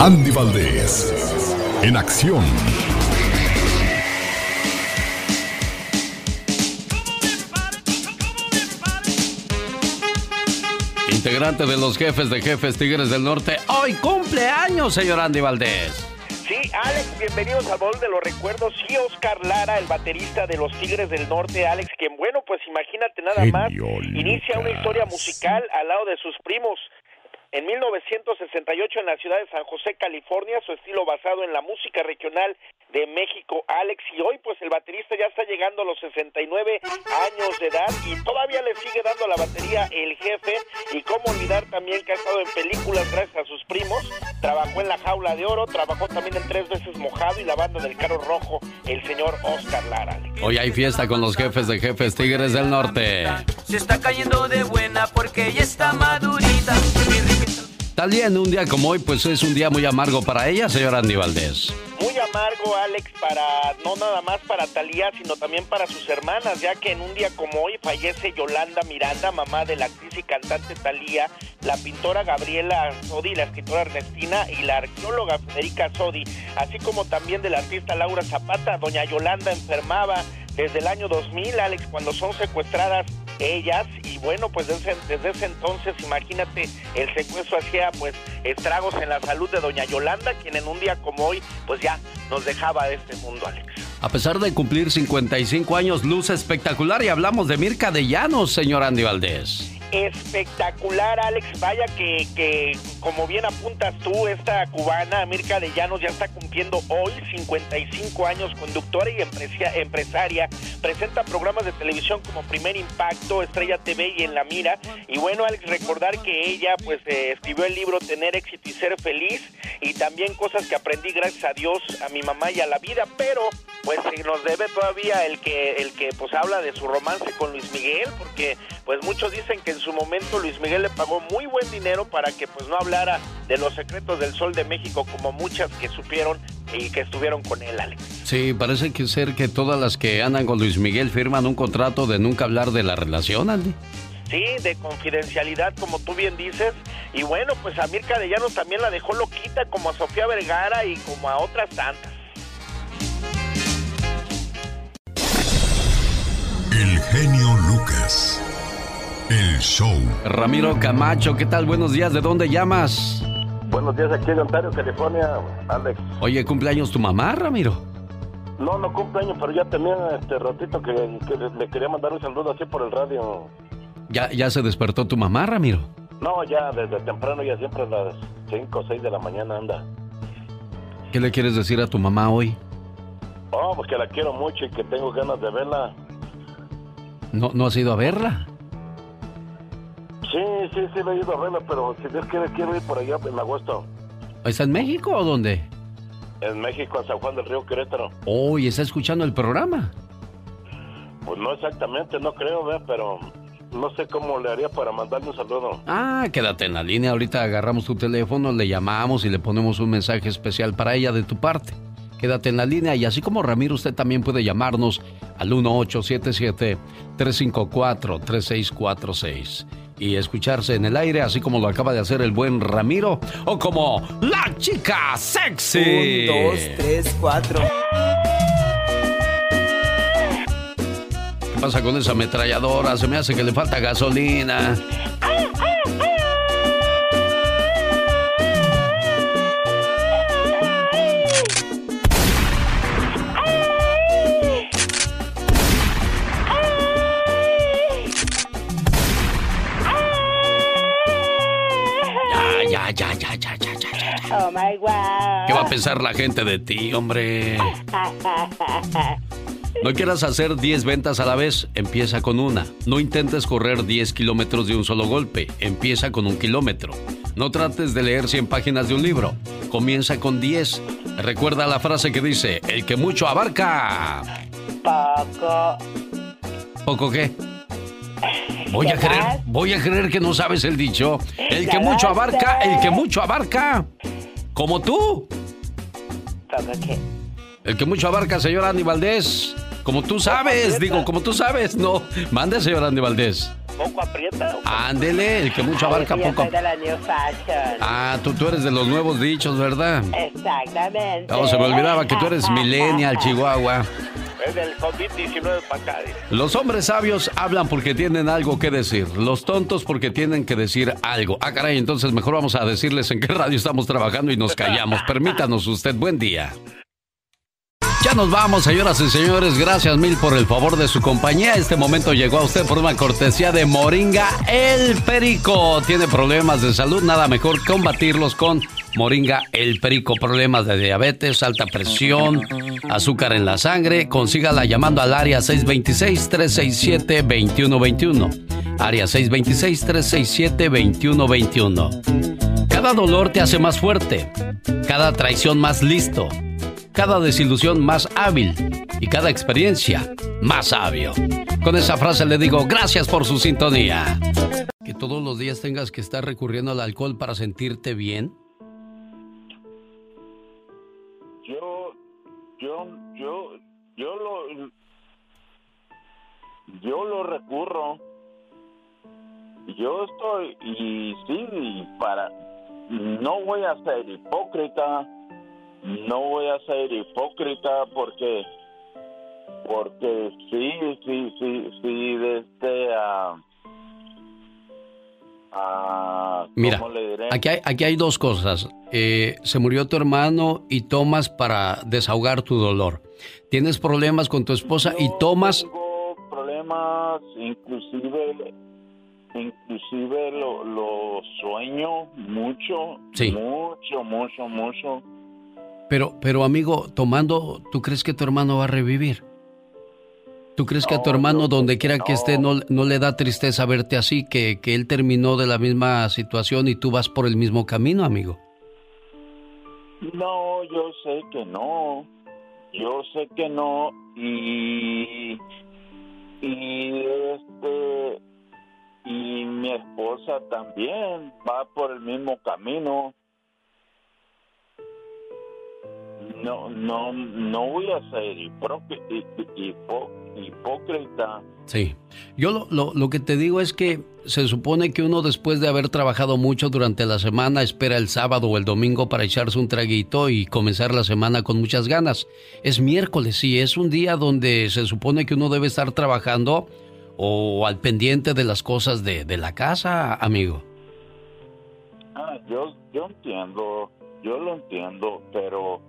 Andy Valdés, en acción. Integrante de los jefes de jefes Tigres del Norte, hoy cumpleaños, señor Andy Valdés. Sí, Alex, bienvenidos al Baúl de los Recuerdos. Sí, Oscar Lara, el baterista de los Tigres del Norte, Alex, quien, bueno, pues imagínate nada más, inicia una historia musical al lado de sus primos. En 1968 en la ciudad de San José, California, su estilo basado en la música regional de México, Alex, y hoy pues el baterista ya está llegando a los 69 años de edad y todavía le sigue dando la batería el jefe y cómo olvidar también que ha estado en películas gracias a sus primos, trabajó en La Jaula de Oro, trabajó también en Tres veces Mojado y la banda del Carro Rojo, el señor Oscar Lara. Alex. Hoy hay fiesta con los jefes de jefes Tigres del Norte. Se está cayendo de buena porque ya está madurita. En un día como hoy, pues es un día muy amargo para ella, señor Andy Valdés. Muy amargo, Alex, para no nada más para Talía, sino también para sus hermanas, ya que en un día como hoy fallece Yolanda Miranda, mamá de la actriz y cantante Talía, la pintora Gabriela Sodi, la escritora Ernestina y la arqueóloga Federica Sodi, así como también de la artista Laura Zapata. Doña Yolanda enfermaba desde el año 2000, Alex, cuando son secuestradas ellas y bueno pues desde, desde, ese entonces imagínate el secuestro hacía pues estragos en la salud de doña Yolanda quien en un día como hoy pues ya nos dejaba de este mundo Alex. A pesar de cumplir 55 años luce espectacular y hablamos de Mirka de Llanos señor Andy Valdés espectacular, Alex. Vaya que, que, como bien apuntas tú, esta cubana, Mirka de Llanos, ya está cumpliendo hoy 55 años, conductora y empresaria. Presenta programas de televisión como Primer Impacto, Estrella TV y En la Mira. Y bueno, Alex, recordar que ella, pues, eh, escribió el libro Tener éxito y ser feliz. Y también cosas que aprendí gracias a Dios, a mi mamá y a la vida. Pero, pues, nos debe todavía el que, el que, pues, habla de su romance con Luis Miguel, porque, pues, muchos dicen que en su momento Luis Miguel le pagó muy buen dinero para que pues no hablara de los secretos del sol de México como muchas que supieron y que estuvieron con él, Alex. Sí, parece que ser que todas las que andan con Luis Miguel firman un contrato de nunca hablar de la relación, Andy. Sí, de confidencialidad, como tú bien dices. Y bueno, pues a Mirka de Llanos también la dejó loquita, como a Sofía Vergara y como a otras tantas. El genio Lucas. El show. Ramiro Camacho, ¿qué tal? Buenos días, ¿de dónde llamas? Buenos días, aquí de Ontario, California, Alex. Oye, ¿cumpleaños tu mamá, Ramiro? No, no cumpleaños, pero ya tenía este ratito que, le quería mandar un saludo así por el radio. ¿Ya, ¿Ya se despertó tu mamá, Ramiro? No, ya desde temprano, ya siempre a las 5 o 6 de la mañana anda. ¿Qué le quieres decir a tu mamá hoy? Oh, pues que la quiero mucho y que tengo ganas de verla. ¿No, no has ido a verla? Sí, sí, sí, le he ido a verla, pero si Dios quiere, quiero ir por allá en agosto. ¿Está en México o dónde? En México, en San Juan del Río Querétaro. Oh, ¿y está escuchando el programa? Pues no exactamente, no creo, pero no sé cómo le haría para mandarle un saludo. Ah, quédate en la línea, ahorita agarramos tu teléfono, le llamamos y le ponemos un mensaje especial para ella de tu parte. Quédate en la línea y así como Ramiro, usted también puede llamarnos al 1877-354-3646 y escucharse en el aire, así como lo acaba de hacer el buen Ramiro, o como la chica sexy. Un, dos, tres, cuatro. ¿Qué pasa con esa ametralladora? Se me hace que le falta gasolina. Oh my God. ¿Qué va a pensar la gente de ti, hombre? No quieras hacer 10 ventas a la vez, empieza con una. No intentes correr 10 kilómetros de un solo golpe, empieza con un kilómetro. No trates de leer 100 páginas de un libro, comienza con 10. Recuerda la frase que dice, el que mucho abarca. Poco. ¿Poco qué? Voy a creer, voy a creer que no sabes el dicho. El que mucho abarca, el que mucho abarca. Como tú. ¿Poco qué? El que mucho abarca, señor Andy Valdés. Como tú sabes, digo, como tú sabes. No, mande, señor Andy Valdés. ¿Poco aprieta? Ándele, el que mucho abarca Ay, poco. la New Fashion. Ah, tú, tú eres de los nuevos dichos, ¿verdad? Exactamente. No, se me olvidaba que tú eres millennial, Chihuahua. Del COVID-19 para acá. Los hombres sabios hablan porque tienen algo que decir. Los tontos porque tienen que decir algo. Ah, caray, entonces mejor vamos a decirles en qué radio estamos trabajando y nos callamos. Permítanos usted, buen día. Ya nos vamos, señoras y señores. Gracias mil por el favor de su compañía. Este momento llegó a usted por una cortesía de Moringa El Perico. Tiene problemas de salud, nada mejor combatirlos con Moringa El Perico. Problemas de diabetes, alta presión, azúcar en la sangre. Consígala llamando al área 626-367-2121. Área 626-367-2121. Cada dolor te hace más fuerte, cada traición más listo, cada desilusión más hábil y cada experiencia más sabio. Con esa frase le digo gracias por su sintonía. Que todos los días tengas que estar recurriendo al alcohol para sentirte bien. Yo, yo, yo lo, yo lo recurro. Yo estoy, y sí, para, no voy a ser hipócrita, no voy a ser hipócrita porque, porque sí, sí, sí, sí, desde a, Mira, ¿cómo le diré? aquí hay, aquí hay dos cosas. Eh, se murió tu hermano y tomas para desahogar tu dolor. Tienes problemas con tu esposa y tomas... Tengo problemas, inclusive, inclusive lo, lo sueño mucho, Sí. mucho, mucho, mucho. Pero, pero amigo, tomando, ¿tú crees que tu hermano va a revivir? ¿Tú crees que a tu No, hermano, donde quiera que esté, no. no, le da tristeza verte así, que, que él terminó de la misma situación y tú vas por el mismo camino, amigo? No, yo sé que no, yo sé que no y y este y mi esposa también va por el mismo camino. No, no, no voy a ser hipócri- hipo- hipócrita. Sí. Yo lo, lo, lo que te digo es que se supone que uno después de haber trabajado mucho durante la semana espera el sábado o el domingo para echarse un traguito y comenzar la semana con muchas ganas. Es miércoles, sí, es un día donde se supone que uno debe estar trabajando o al pendiente de las cosas de, de la casa, amigo. Ah, yo, yo entiendo, yo lo entiendo, pero,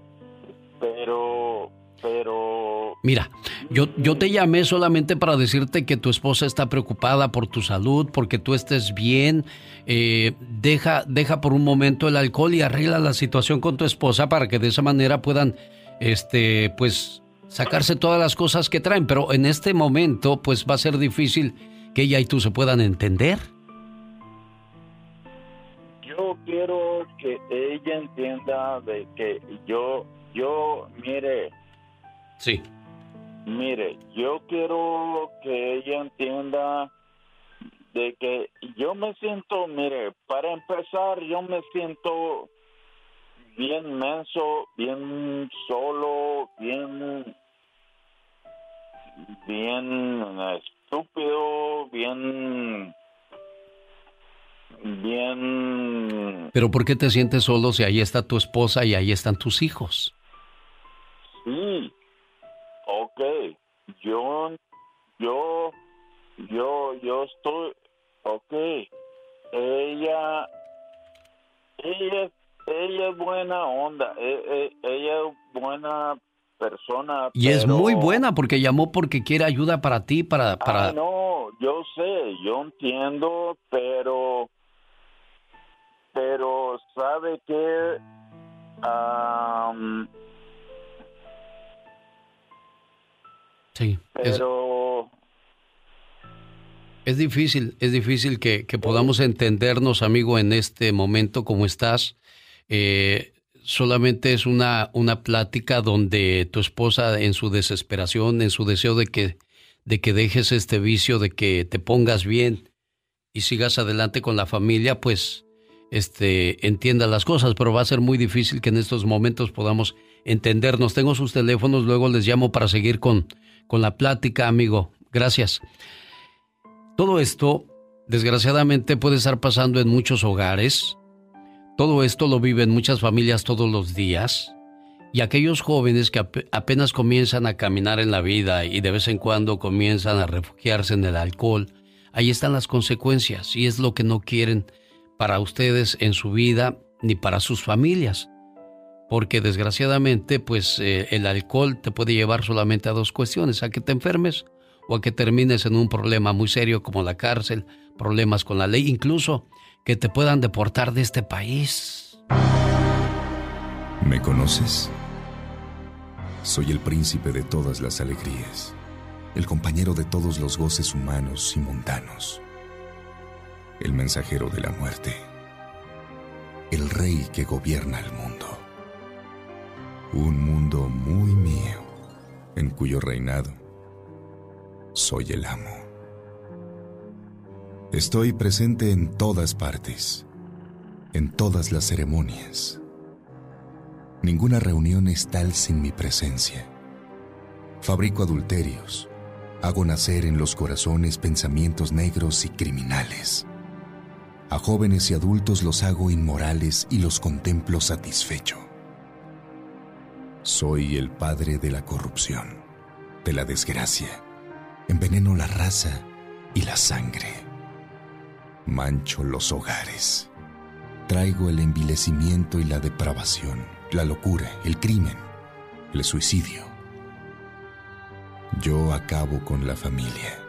pero, pero, Mira, yo, yo te llamé solamente para decirte que tu esposa está preocupada por tu salud, porque tú estés bien. Eh, deja, deja por un momento el alcohol y arregla la situación con tu esposa para que de esa manera puedan, este, pues, sacarse todas las cosas que traen. Pero en este momento, pues, va a ser difícil que ella y tú se puedan entender. yo quiero que ella entienda de que yo, yo, mire, Sí. mire, yo quiero que ella entienda de que yo me siento, mire, para empezar, yo me siento bien menso, bien solo, bien, bien estúpido, bien, bien, Pero ¿por qué te sientes solo si ahí está tu esposa y ahí están tus hijos? Ok, yo, yo, yo, yo estoy, ok, ella, ella, ella es buena onda, e- e- ella es buena persona. Y es muy buena porque llamó porque quiere ayuda para ti, para... para... Ah, no, yo sé, yo entiendo, pero, pero sabe que Am, Sí. Es, pero es difícil, es difícil que, que podamos entendernos, amigo, en este momento como estás. Eh, solamente es una, una plática donde tu esposa en su desesperación, en su deseo de que, de que dejes este vicio, de que te pongas bien y sigas adelante con la familia, pues este, entienda las cosas, pero va a ser muy difícil que en estos momentos podamos entendernos. Tengo sus teléfonos, luego les llamo para seguir con, con la plática, amigo. Gracias. Todo esto, desgraciadamente, puede estar pasando en muchos hogares. Todo esto lo viven muchas familias todos los días. Y aquellos jóvenes que ap- apenas comienzan a caminar en la vida y de vez en cuando comienzan a refugiarse en el alcohol, ahí están las consecuencias y es lo que no quieren para ustedes en su vida ni para sus familias. Porque desgraciadamente, pues eh, el alcohol te puede llevar solamente a dos cuestiones, a que te enfermes o a que termines en un problema muy serio como la cárcel, problemas con la ley, incluso que te puedan deportar de este país. ¿Me conoces? Soy el príncipe de todas las alegrías, el compañero de todos los goces humanos y mundanos, el mensajero de la muerte, el rey que gobierna el mundo. Un mundo muy mío, en cuyo reinado soy el amo. Estoy presente en todas partes, en todas las ceremonias. Ninguna reunión es tal sin mi presencia. Fabrico adulterios. Hago nacer en los corazones pensamientos negros y criminales. A jóvenes y adultos los hago inmorales y los contemplo satisfecho. Soy el padre de la corrupción, de la desgracia. Enveneno la raza y la sangre. Mancho los hogares. Traigo el envilecimiento y la depravación, la locura, el crimen, el suicidio. Yo acabo con la familia.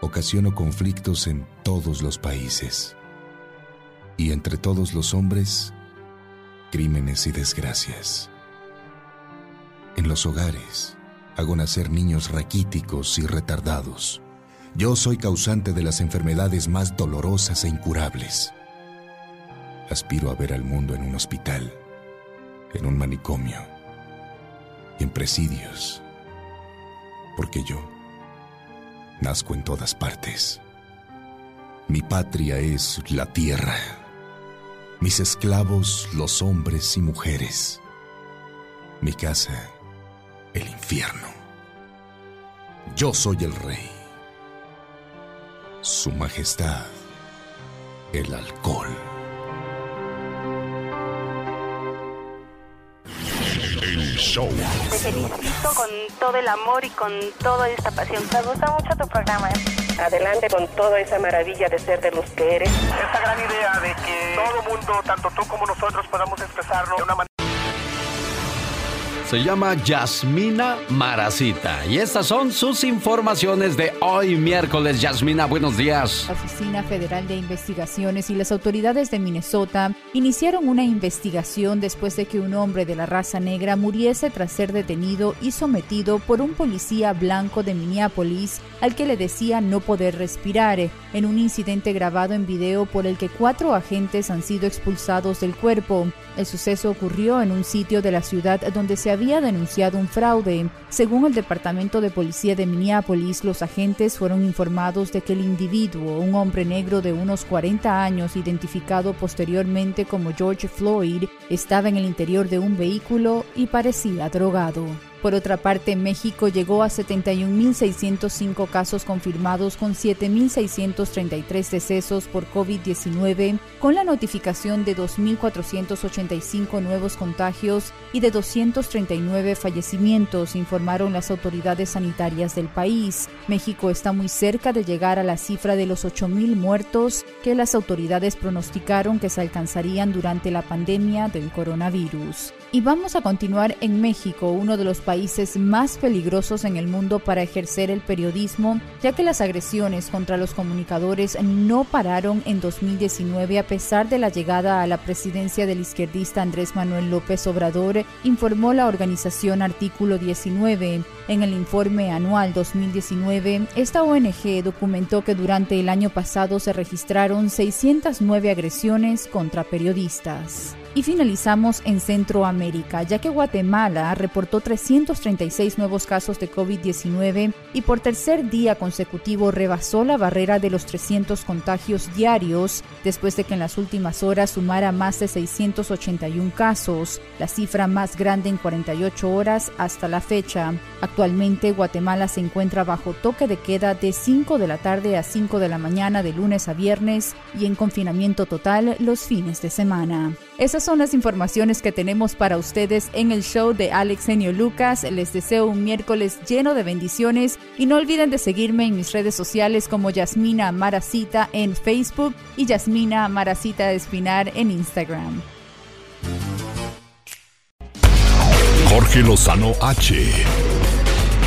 Ocasiono conflictos en todos los países. Y entre todos los hombres, crímenes y desgracias. En los hogares, hago nacer niños raquíticos y retardados. Yo soy causante de las enfermedades más dolorosas e incurables. Aspiro a ver al mundo en un hospital, en un manicomio en presidios. Porque yo nazco en todas partes. Mi patria es la tierra. Mis esclavos los hombres y mujeres. Mi casa, el infierno. Yo soy el rey. Su majestad, el alcohol. El show. Te felicito con todo el amor y con toda esta pasión. Me gusta mucho tu programa. Adelante con toda esa maravilla de ser de los que eres. Esta gran idea de que todo mundo, tanto tú como nosotros, podamos expresarlo de una manera. Se llama Yasmina Maracita. Y estas son sus informaciones de hoy miércoles. Yasmina, buenos días. La Oficina Federal de Investigaciones y las autoridades de Minnesota iniciaron una investigación después de que un hombre de la raza negra muriese tras ser detenido y sometido por un policía blanco de Minneapolis al que le decía no poder respirar, en un incidente grabado en video por el que cuatro agentes han sido expulsados del cuerpo. El suceso ocurrió en un sitio de la ciudad donde se había denunciado un fraude. Según el Departamento de Policía de Minneapolis, los agentes fueron informados de que el individuo, un hombre negro de unos 40 años, identificado posteriormente como George Floyd, estaba en el interior de un vehículo y parecía drogado. Por otra parte, México llegó a 71.605 casos confirmados con 7.633 decesos por COVID-19, con la notificación de 2.485 nuevos contagios y de 239 fallecimientos, informaron las autoridades sanitarias del país. México está muy cerca de llegar a la cifra de los 8.000 muertos que las autoridades pronosticaron que se alcanzarían durante la pandemia del coronavirus. Y vamos a continuar en México, uno de los países más peligrosos en el mundo para ejercer el periodismo, ya que las agresiones contra los comunicadores no pararon en 2019 a pesar de la llegada a la presidencia del izquierdista Andrés Manuel López Obrador, informó la organización Artículo 19. En el informe anual 2019, esta ONG documentó que durante el año pasado se registraron 609 agresiones contra periodistas. Y finalizamos en Centroamérica, ya que Guatemala reportó 336 nuevos casos de COVID-19 y por tercer día consecutivo rebasó la barrera de los 300 contagios diarios, después de que en las últimas horas sumara más de 681 casos, la cifra más grande en 48 horas hasta la fecha. Actualmente Guatemala se encuentra bajo toque de queda de 5 de la tarde a 5 de la mañana de lunes a viernes y en confinamiento total los fines de semana. Esas son las informaciones que tenemos para ustedes en el show de Alex Genio Lucas. Les deseo un miércoles lleno de bendiciones y no olviden de seguirme en mis redes sociales como Yasmina Maracita en Facebook y Yasmina Maracita Espinar en Instagram. Jorge Lozano H.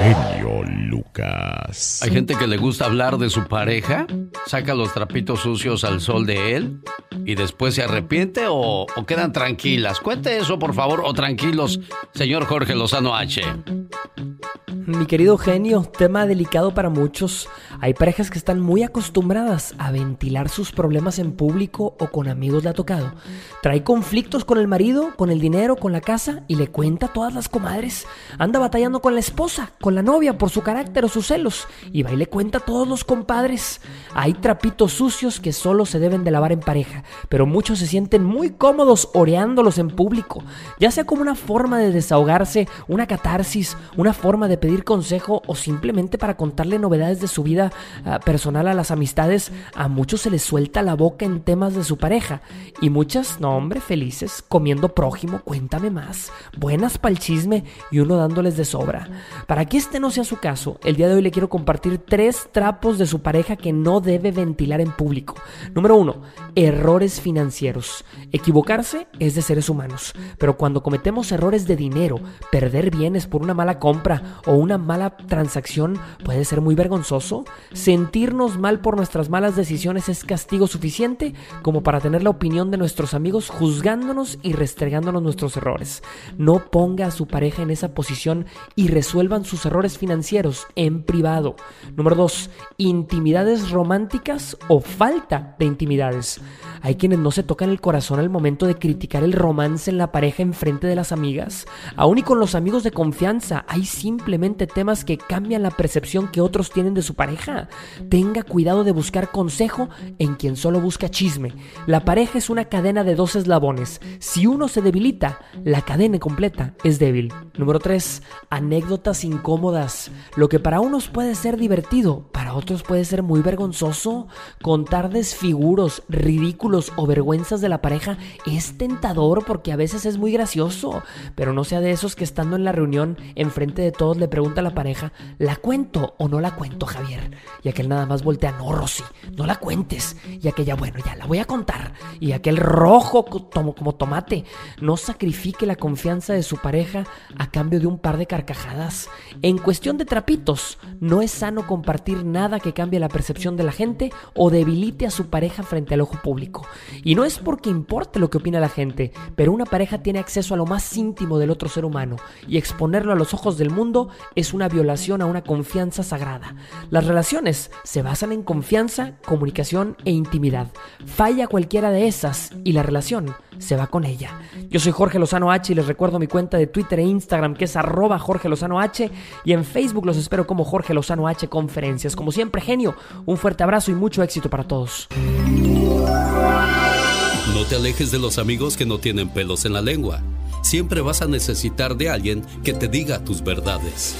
Genio Lucas. Hay gente que le gusta hablar de su pareja, saca los trapitos sucios al sol de él y después se arrepiente o, o quedan tranquilas. Cuente eso, por favor, o tranquilos, señor Jorge Lozano H. Mi querido genio, tema delicado para muchos. Hay parejas que están muy acostumbradas a ventilar sus problemas en público o con amigos le ha tocado. Trae conflictos con el marido, con el dinero, con la casa y le cuenta a todas las comadres. Anda batallando con la esposa, con la novia por su carácter o sus celos y va y le cuenta a todos los compadres. Hay trapitos sucios que solo se deben de lavar en pareja, pero muchos se sienten muy cómodos oreándolos en público, ya sea como una forma de desahogarse, una catarsis, una forma de pedir consejo o simplemente para contarle novedades de su vida uh, personal a las amistades, a muchos se les suelta la boca en temas de su pareja y muchas, no hombre, felices, comiendo prójimo, cuéntame más, buenas pa'l chisme y uno dándoles de sobra. Para que este no sea su caso, el día de hoy le quiero compartir tres trapos de su pareja que no debe ventilar en público. Número uno, errores financieros. Equivocarse es de seres humanos, pero cuando cometemos errores de dinero, perder bienes por una mala compra o una mala transacción puede ser muy vergonzoso. Sentirnos mal por nuestras malas decisiones es castigo suficiente como para tener la opinión de nuestros amigos juzgándonos y restregándonos nuestros errores. No ponga a su pareja en esa posición y resuelvan sus errores financieros en privado. Número 2. Intimidades románticas o falta de intimidades. Hay quienes no se tocan el corazón al momento de criticar el romance en la pareja en frente de las amigas. Aún y con los amigos de confianza, hay simplemente temas que cambian la percepción que otros tienen de su pareja. Tenga cuidado de buscar consejo en quien solo busca chisme. La pareja es una cadena de dos eslabones. Si uno se debilita, la cadena completa es débil. Número 3. Anécdotas Lo que para unos puede ser divertido, para otros puede ser muy vergonzoso. Contar desfiguros, ridículos o vergüenzas de la pareja es tentador porque a veces es muy gracioso. Pero no sea de esos que estando en la reunión, enfrente de todos, le pregunta a la pareja, ¿la cuento o no la cuento, Javier? Y aquel nada más voltea, no, Rosy, no la cuentes. Y aquella, bueno, ya la voy a contar. Y aquel rojo como, como tomate, no sacrifique la confianza de su pareja a cambio de un par de carcajadas. En cuestión de trapitos, no es sano compartir nada que cambie la percepción de la gente o debilite a su pareja frente al ojo público. Y no es porque importe lo que opina la gente, pero una pareja tiene acceso a lo más íntimo del otro ser humano y exponerlo a los ojos del mundo es una violación a una confianza sagrada. Las relaciones se basan en confianza, comunicación e intimidad. Falla cualquiera de esas y la relación se va con ella. Yo soy Jorge Lozano H y les recuerdo mi cuenta de Twitter e Instagram que es arroba Jorge Lozano H y en Facebook los espero como Jorge Lozano H Conferencias. Como siempre, genio, un fuerte abrazo y mucho éxito para todos. No te alejes de los amigos que no tienen pelos en la lengua. Siempre vas a necesitar de alguien que te diga tus verdades.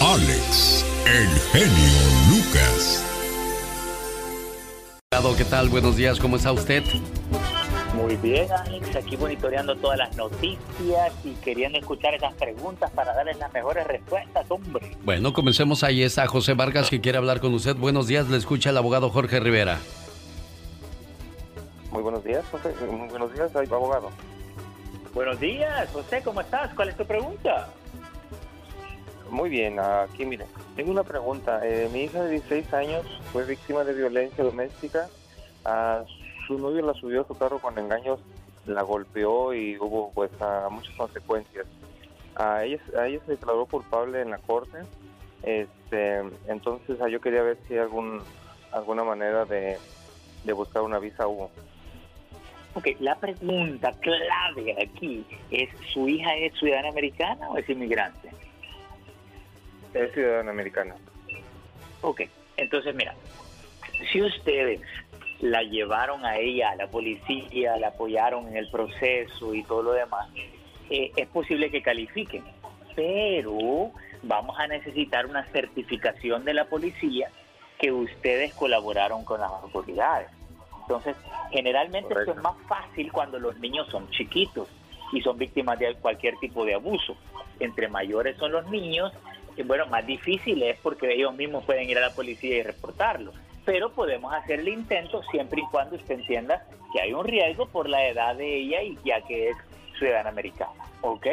Alex, el genio Lucas. ¿Qué tal? Buenos días, ¿cómo está usted? Muy bien, Alex, aquí monitoreando todas las noticias y queriendo escuchar esas preguntas para darles las mejores respuestas, hombre. Bueno, comencemos. Ahí está José Vargas que quiere hablar con usted. Buenos días, le escucha el abogado Jorge Rivera. Muy buenos días, José. Muy buenos días, abogado. Buenos días, José, ¿cómo estás? ¿Cuál es tu pregunta? Muy bien, aquí mire, tengo una pregunta. Eh, mi hija de 16 años fue víctima de violencia doméstica. A su novio la subió a su carro con engaños, la golpeó y hubo pues muchas consecuencias. A ella, a ella se declaró culpable en la corte. Este, entonces yo quería ver si hay algún, alguna manera de, de buscar una visa hubo. Ok, la pregunta clave aquí es, ¿su hija es ciudadana americana o es inmigrante? Es ciudadana americana. Ok, entonces mira, si ustedes la llevaron a ella, a la policía, la apoyaron en el proceso y todo lo demás, eh, es posible que califiquen, pero vamos a necesitar una certificación de la policía que ustedes colaboraron con las autoridades. Entonces, generalmente esto es más fácil cuando los niños son chiquitos y son víctimas de cualquier tipo de abuso. Entre mayores son los niños, y bueno, más difícil es porque ellos mismos pueden ir a la policía y reportarlo. Pero podemos hacer el intento siempre y cuando usted entienda que hay un riesgo por la edad de ella y ya que es ciudadana americana. ¿Ok?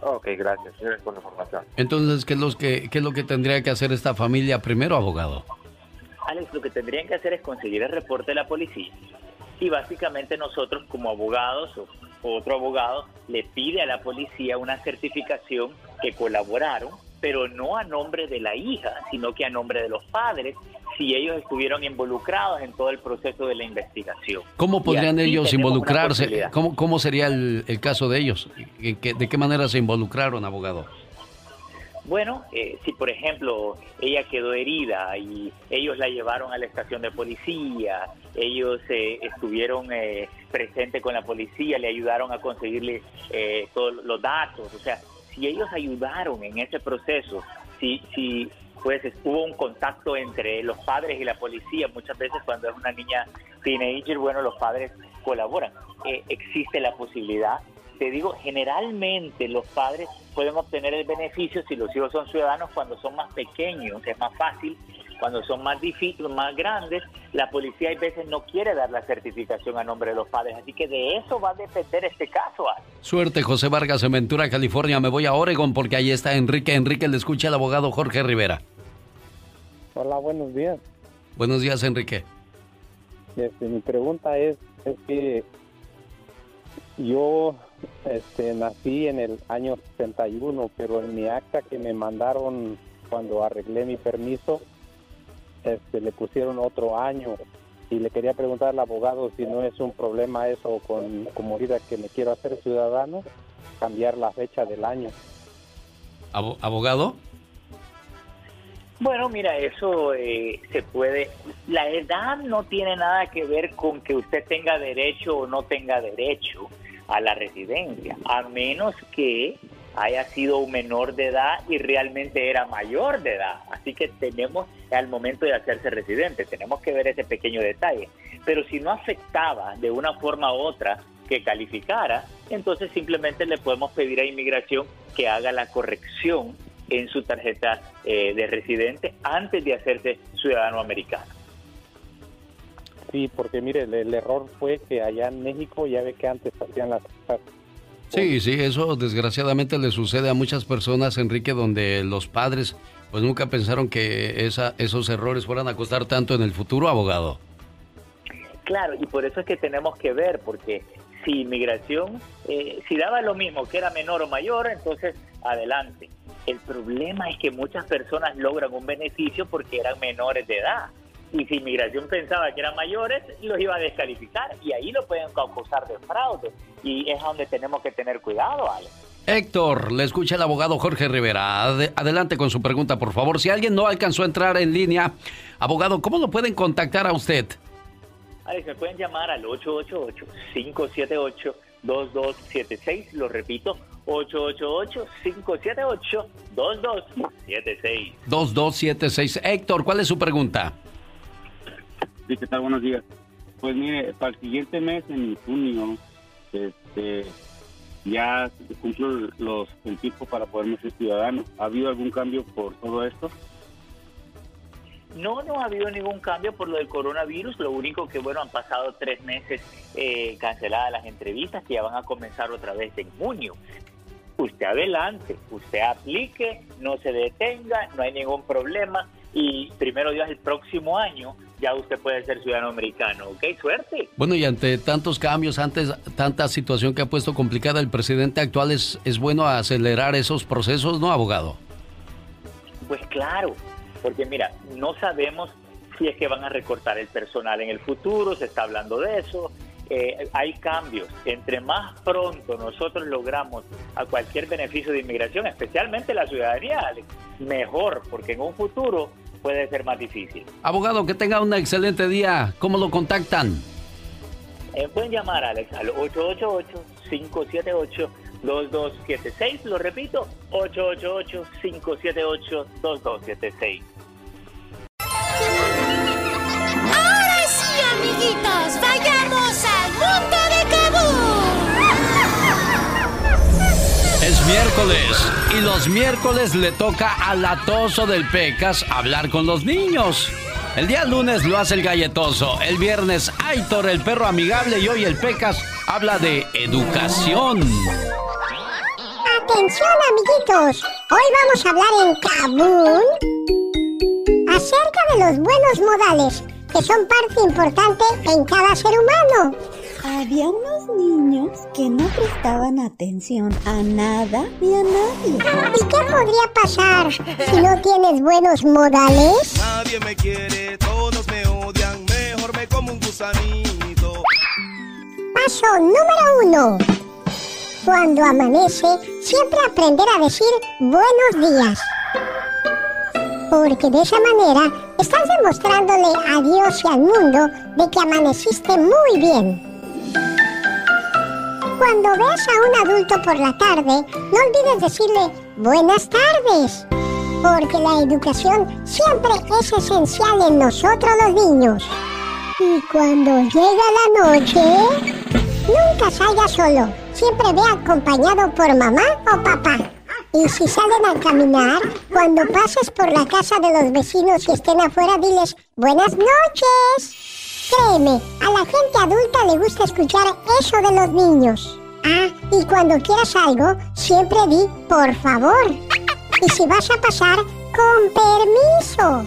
Ok, gracias. Gracias por la información. Entonces, ¿qué es, lo que, ¿qué es lo que tendría que hacer esta familia primero, abogado? Alex, lo que tendrían que hacer es conseguir el reporte de la policía. Y básicamente nosotros como abogados o otro abogado le pide a la policía una certificación que colaboraron, pero no a nombre de la hija, sino que a nombre de los padres, si ellos estuvieron involucrados en todo el proceso de la investigación. ¿Cómo podrían ellos involucrarse? ¿Cómo, ¿Cómo, sería el, el, caso de ellos? ¿De qué manera se involucraron, abogado? Bueno, eh, si por ejemplo ella quedó herida y ellos la llevaron a la estación de policía, ellos eh, estuvieron eh, presentes con la policía, le ayudaron a conseguirle todos los datos, o sea, si ellos ayudaron en ese proceso, si, si pues hubo un contacto entre los padres y la policía, muchas veces cuando es una niña teenager, bueno, los padres colaboran. existe la posibilidad te digo, generalmente los padres pueden obtener el beneficio si los hijos son ciudadanos cuando son más pequeños, es más fácil. Cuando son más difíciles, más grandes, la policía a veces no quiere dar la certificación a nombre de los padres. Así que de eso va a depender este caso. Suerte, José Vargas, en Ventura, California. Me voy a Oregon porque ahí está Enrique. Enrique le escucha al abogado Jorge Rivera. Hola, buenos días. Buenos días, Enrique. Este, mi pregunta es, es que yo este, nací en el año 61, pero en mi acta que me mandaron cuando arreglé mi permiso, este, le pusieron otro año. Y le quería preguntar al abogado si no es un problema eso con como ahorita que me quiero hacer ciudadano, cambiar la fecha del año. ¿Abogado? Bueno, mira, eso eh, se puede. La edad no tiene nada que ver con que usted tenga derecho o no tenga derecho a la residencia, a menos que haya sido menor de edad y realmente era mayor de edad. Así que tenemos al momento de hacerse residente, tenemos que ver ese pequeño detalle. Pero si no afectaba de una forma u otra que calificara, entonces simplemente le podemos pedir a inmigración que haga la corrección en su tarjeta eh, de residente antes de hacerse ciudadano americano. Sí, porque mire, el, error fue que allá en México ya ve que antes hacían las Sí, sí, eso desgraciadamente le sucede a muchas personas, Enrique, donde los padres pues nunca pensaron que esa, esos errores fueran a costar tanto en el futuro, abogado. Claro, y por eso es que tenemos que ver, porque si inmigración, eh, si daba lo mismo, que era menor o mayor, entonces adelante. El problema es que muchas personas logran un beneficio porque eran menores de edad y si inmigración pensaba que eran mayores, los iba a descalificar y ahí lo pueden acusar de fraude y es donde tenemos que tener cuidado, Alex. Héctor, le escucha el abogado Jorge Rivera. adelante con su pregunta, por favor. Si alguien no alcanzó a entrar en línea, abogado, ¿cómo lo pueden contactar a usted? Alex, me pueden llamar al 888-578-2276. Lo repito, 888-578-2276. 2276. Héctor, ¿cuál es su pregunta? Sí, ¿qué tal? Buenos días. Pues mire, para el siguiente mes, en junio, este, ya cumplo los, el tiempo para poderme ser ciudadano. ¿Ha habido algún cambio por todo esto? No, no ha habido ningún cambio por lo del coronavirus. Lo único que, bueno, han pasado tres meses eh, canceladas las entrevistas que ya van a comenzar otra vez en junio. Usted adelante, usted aplique, no se detenga, no hay ningún problema y primero Dios el próximo año ya usted puede ser ciudadano americano, ¿ok? Suerte. Bueno, y ante tantos cambios, antes tanta situación que ha puesto complicada el presidente actual, es, es bueno acelerar esos procesos, ¿no, abogado? Pues claro, porque mira, no sabemos si es que van a recortar el personal en el futuro, se está hablando de eso, eh, hay cambios. Entre más pronto nosotros logramos a cualquier beneficio de inmigración, especialmente la ciudadanía, mejor, porque en un futuro puede ser más difícil. Abogado, que tenga un excelente día. ¿Cómo lo contactan? Eh, pueden llamar, Alex, al 888-578-2276. Lo repito, 888-578-2276. Amiguitos, vayamos al mundo de. Es miércoles y los miércoles le toca al latoso del Pecas hablar con los niños. El día lunes lo hace el galletoso, el viernes Aitor, el perro amigable y hoy el Pecas habla de educación. Atención amiguitos, hoy vamos a hablar en Kabul acerca de los buenos modales que son parte importante en cada ser humano. Había unos niños que no prestaban atención a nada ni a nadie. ¿Y qué podría pasar si no tienes buenos modales? Nadie me quiere, todos me odian, mejor me como un gusanito. Paso número uno. Cuando amanece, siempre aprender a decir buenos días. Porque de esa manera estás demostrándole a Dios y al mundo de que amaneciste muy bien. Cuando veas a un adulto por la tarde, no olvides decirle buenas tardes, porque la educación siempre es esencial en nosotros los niños. Y cuando llega la noche, nunca salga solo, siempre ve acompañado por mamá o papá. Y si salen a caminar, cuando pases por la casa de los vecinos y estén afuera, diles buenas noches. Créeme, a la gente adulta le gusta escuchar eso de los niños. Ah, y cuando quieras algo, siempre di por favor. Y si vas a pasar, con permiso.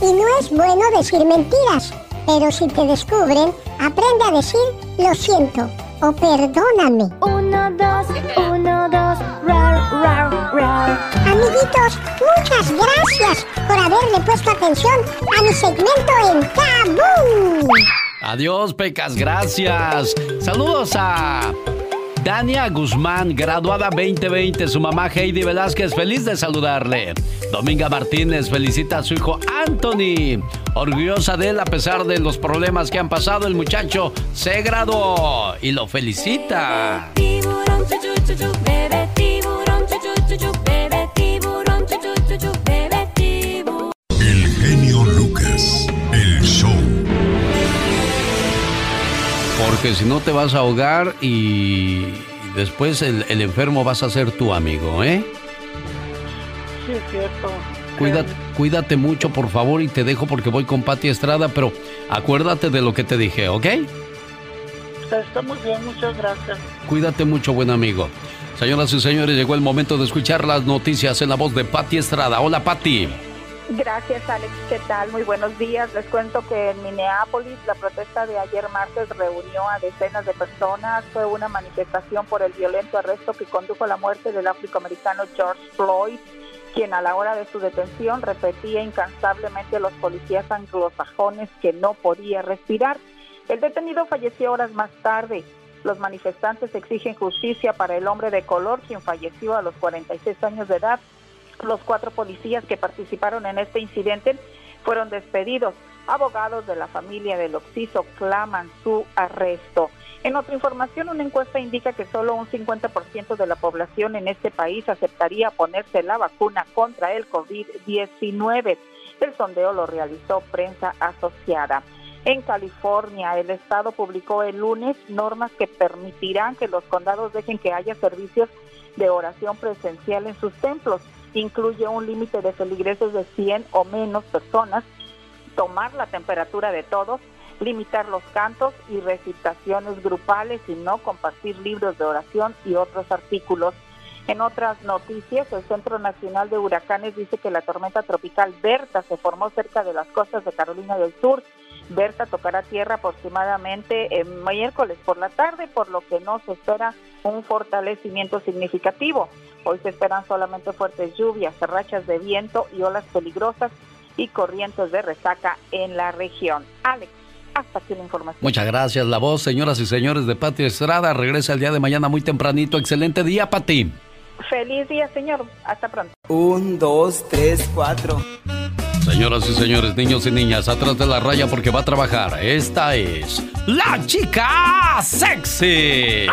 Y no es bueno decir mentiras, pero si te descubren, aprende a decir lo siento o perdóname. Uno, dos, uno, dos, rar, rar, rar. Amiguitos, muchas gracias por haberle puesto atención a mi segmento en Tabú. Adiós, Pecas, gracias. Saludos a Dania Guzmán, graduada 2020, su mamá Heidi Velázquez, feliz de saludarle. Dominga Martínez felicita a su hijo Anthony, orgullosa de él a pesar de los problemas que han pasado, el muchacho se graduó y lo felicita. Tiburón, chu, chu, chu, chu, bebé tiburón, chu, Porque si no te vas a ahogar y después el, el enfermo vas a ser tu amigo, ¿eh? Sí, es cierto. Cuídate, cuídate mucho, por favor, y te dejo porque voy con Pati Estrada, pero acuérdate de lo que te dije, ¿ok? Está muy bien, muchas gracias. Cuídate mucho, buen amigo. Señoras y señores, llegó el momento de escuchar las noticias en la voz de Pati Estrada. Hola, Pati. Gracias, Alex. ¿Qué tal? Muy buenos días. Les cuento que en Minneapolis la protesta de ayer martes reunió a decenas de personas. Fue una manifestación por el violento arresto que condujo a la muerte del afroamericano George Floyd, quien a la hora de su detención repetía incansablemente a los policías anglosajones que no podía respirar. El detenido falleció horas más tarde. Los manifestantes exigen justicia para el hombre de color, quien falleció a los 46 años de edad. Los cuatro policías que participaron en este incidente fueron despedidos. Abogados de la familia del occiso claman su arresto. En otra información, una encuesta indica que solo un 50% de la población en este país aceptaría ponerse la vacuna contra el COVID-19. El sondeo lo realizó prensa asociada. En California, el estado publicó el lunes normas que permitirán que los condados dejen que haya servicios de oración presencial en sus templos. Incluye un límite de feligreses de 100 o menos personas, tomar la temperatura de todos, limitar los cantos y recitaciones grupales y no compartir libros de oración y otros artículos. En otras noticias, el Centro Nacional de Huracanes dice que la tormenta tropical Berta se formó cerca de las costas de Carolina del Sur. Berta tocará tierra aproximadamente el miércoles por la tarde, por lo que no se espera un fortalecimiento significativo. Hoy se esperan solamente fuertes lluvias, rachas de viento y olas peligrosas y corrientes de resaca en la región. Alex, hasta aquí la información. Muchas gracias, la voz, señoras y señores de Pati Estrada. Regresa el día de mañana muy tempranito. Excelente día, Pati. Feliz día, señor. Hasta pronto. Un, dos, tres, cuatro. Señoras y señores, niños y niñas, atrás de la raya porque va a trabajar. Esta es la chica sexy.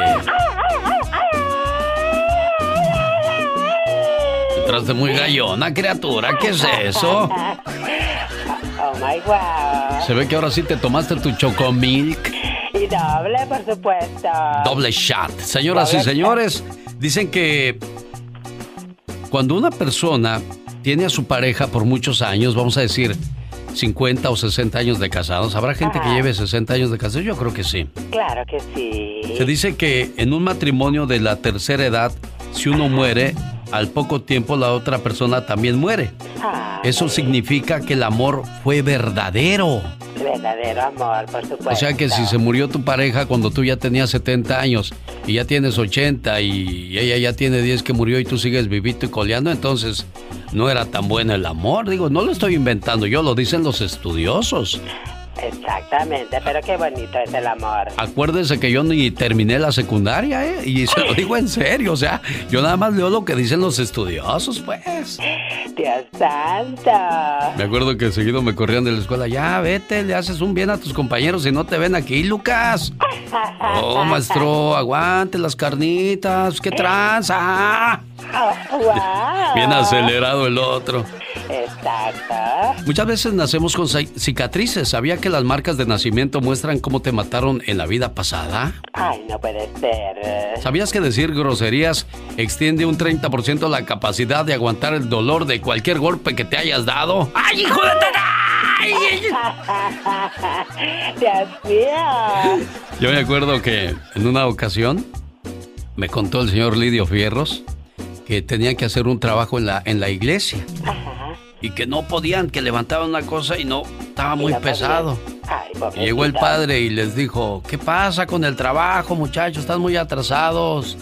Detrás de muy gallona, criatura, ¿qué es eso? Oh my wow. Se ve que ahora sí te tomaste tu chocomilk. Y doble, por supuesto. Doble shot. Señoras y señores, dicen que cuando una persona tiene a su pareja por muchos años, vamos a decir 50 o 60 años de casados, ¿habrá gente que lleve 60 años de casados? Yo creo que sí. Claro que sí. Se dice que en un matrimonio de la tercera edad, si uno muere, al poco tiempo la otra persona también muere. Ah, Eso significa que el amor fue verdadero. verdadero amor, por supuesto. O sea que si se murió tu pareja cuando tú ya tenías 70 años y ya tienes 80 y ella ya tiene 10 que murió y tú sigues vivito y coleando, entonces no era tan bueno el amor. Digo, no lo estoy inventando yo, lo dicen los estudiosos. Exactamente, pero qué bonito es el amor. Acuérdese que yo ni terminé la secundaria, ¿eh? Y se lo digo en serio, o sea, yo nada más leo lo que dicen los estudiosos, pues. Dios santo. Me acuerdo que seguido me corrían de la escuela, ya vete, le haces un bien a tus compañeros si no te ven aquí, Lucas. Oh, maestro, aguante las carnitas, qué tranza. wow. Bien acelerado el otro. Exacto. Muchas veces nacemos con ci- cicatrices. ¿Sabía que las marcas de nacimiento muestran cómo te mataron en la vida pasada? Ay, no puede ser. ¿Sabías que decir groserías extiende un 30% la capacidad de aguantar el dolor de cualquier golpe que te hayas dado? ¡Ay, hijo de Dios mío. Yo me acuerdo que en una ocasión me contó el señor Lidio Fierros que tenían que hacer un trabajo en la, en la iglesia y que no podían, que levantaban una cosa y no, estaba muy pesado. Ay, Y llegó el padre y les dijo, ¿qué pasa con el trabajo, muchachos? Están muy atrasados.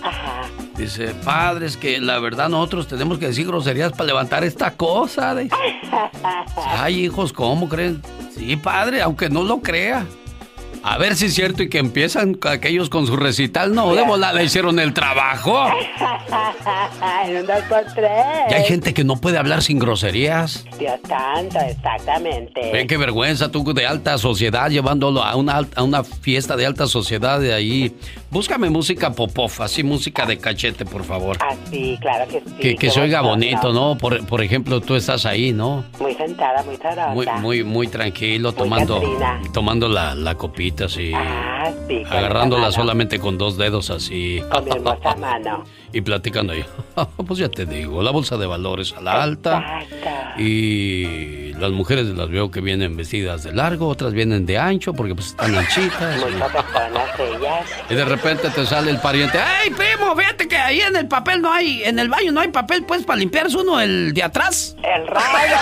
Dice, padre, es que la verdad nosotros tenemos que decir groserías para levantar esta cosa. de-". Ay, hijos, ¿cómo creen? Sí, padre, aunque no lo crea. A ver si es cierto y que empiezan aquellos con su recital. No, de volada hicieron el trabajo. un dos por tres. Y hay gente que no puede hablar sin groserías. Dios santo, exactamente. Ven qué vergüenza tú de alta sociedad llevándolo a una, a una fiesta de alta sociedad de ahí. Búscame música popov, así música de cachete, por favor. Ah, sí, claro que sí. Que, que se oiga bonito. ¿no? Por, por ejemplo, tú estás ahí, ¿no? Muy sentada, muy tarosa. Muy, muy, muy tranquilo, tomando, Catrina. tomando la, la copita así. Ah, sí. Agarrándola solamente con dos dedos así. Con mi hermosa mano. Y platicando ahí. Pues ya te digo, la bolsa de valores a la alta. Y las mujeres las veo que vienen vestidas de largo, otras vienen de ancho porque pues están anchitas. Y de repente te sale el pariente. ¡Ey, primo! Fíjate que ahí en el papel no hay, en el baño no hay papel, pues, para limpiarse uno el de atrás. El rayo.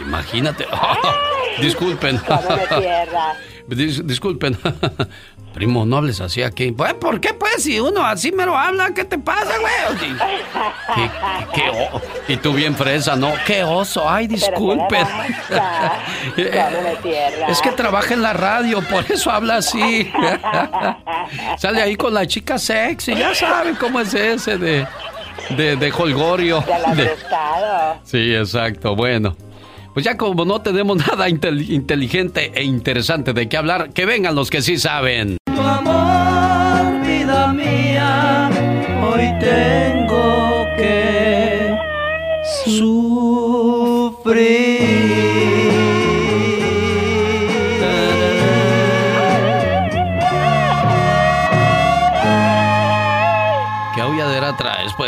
Imagínate. disculpen. Dis- disculpen. Primo, no hables así aquí. Pues, ¿por qué, pues? Si uno así me lo habla, ¿qué te pasa, güey? ¿Qué, qué Y tú bien fresa, ¿no? ¡Qué oso! ¡Ay, disculpen! Es que trabaja en la radio, por eso habla así. Sale ahí con la chica sexy, ya saben cómo es ese de, de, de holgorio. De-. Sí, exacto. Bueno, pues ya como no tenemos nada intel- inteligente e interesante de qué hablar, que vengan los que sí saben.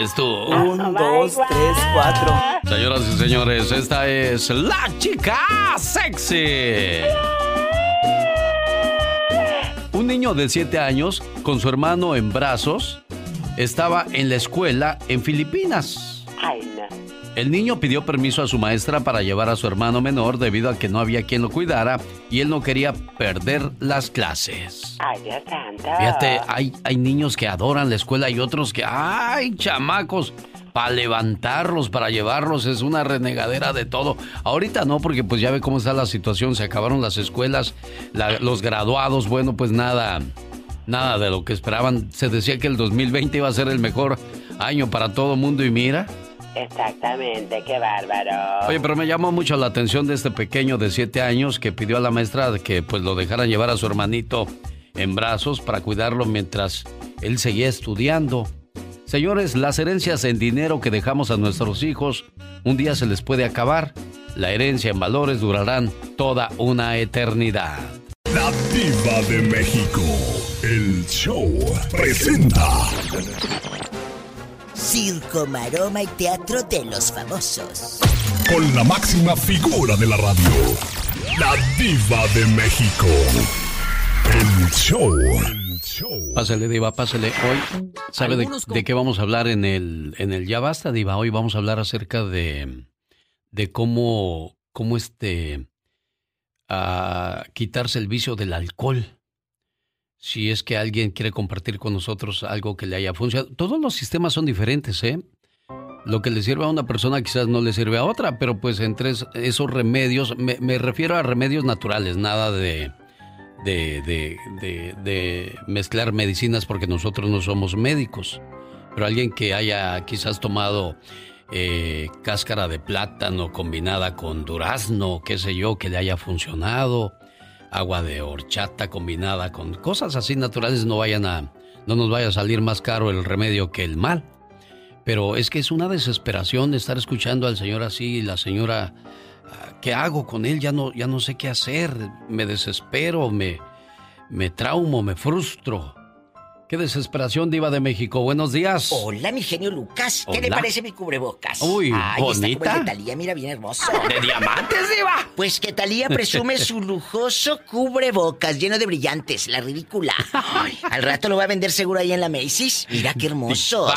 Pues tú? Un, dos, tres, cuatro. Señoras y señores, esta es la chica sexy. Un niño de 7 años, con su hermano en brazos, estaba en la escuela en Filipinas. Ay, no. El niño pidió permiso a su maestra para llevar a su hermano menor debido a que no había quien lo cuidara y él no quería perder las clases. Ay, Dios santo. Fíjate, hay, hay niños que adoran la escuela y otros que, ay, chamacos, para levantarlos, para llevarlos, es una renegadera de todo. Ahorita no, porque pues ya ve cómo está la situación, se acabaron las escuelas, la- los graduados, bueno, pues nada, nada de lo que esperaban. Se decía que el 2020 iba a ser el mejor año para todo mundo y mira. Exactamente, qué bárbaro. Oye, pero me llamó mucho la atención de este pequeño de 7 años que pidió a la maestra que pues lo dejaran llevar a su hermanito en brazos para cuidarlo mientras él seguía estudiando. Señores, las herencias en dinero que dejamos a nuestros hijos un día se les puede acabar. La herencia en valores durarán toda una eternidad. La Diva de México. El show presenta. Circo, maroma y teatro de los famosos. Con la máxima figura de la radio. La Diva de México. El show. Pásale, Diva, pásale. Hoy, ¿sabe de, qué vamos a hablar en el, en el Ya Basta, Diva? Hoy vamos a hablar acerca de, de cómo, cómo este, ah, quitarse el vicio del alcohol. Si es que alguien quiere compartir con nosotros algo que le haya funcionado. Todos los sistemas son diferentes, ¿eh? Lo que le sirve a una persona quizás no le sirve a otra, pero pues entre es- esos remedios, me, refiero a remedios naturales, nada de, de, de, de- de mezclar medicinas porque nosotros no somos médicos. Pero alguien que haya quizás tomado eh, cáscara de plátano combinada con durazno, qué sé yo, que le haya funcionado, agua de horchata combinada con cosas así naturales, no vayan a, no nos vaya a salir más caro el remedio que el mal. Pero es que es una desesperación estar escuchando al señor así y la señora, ah, ¿qué hago con él? Ya no, ya no sé qué hacer, me desespero, me, me traumo, me frustro. Qué desesperación, Diva de México. Buenos días. Hola, mi genio Lucas. ¿Qué le parece mi cubrebocas? Uy, Ay, está bonita. como el de Talía, mira, bien hermoso. ¿De diamantes, Diva? Pues que Talía presume su lujoso cubrebocas lleno de brillantes, la ridícula. Ay, al rato lo va a vender seguro ahí en la Macy's. Mira qué hermosos.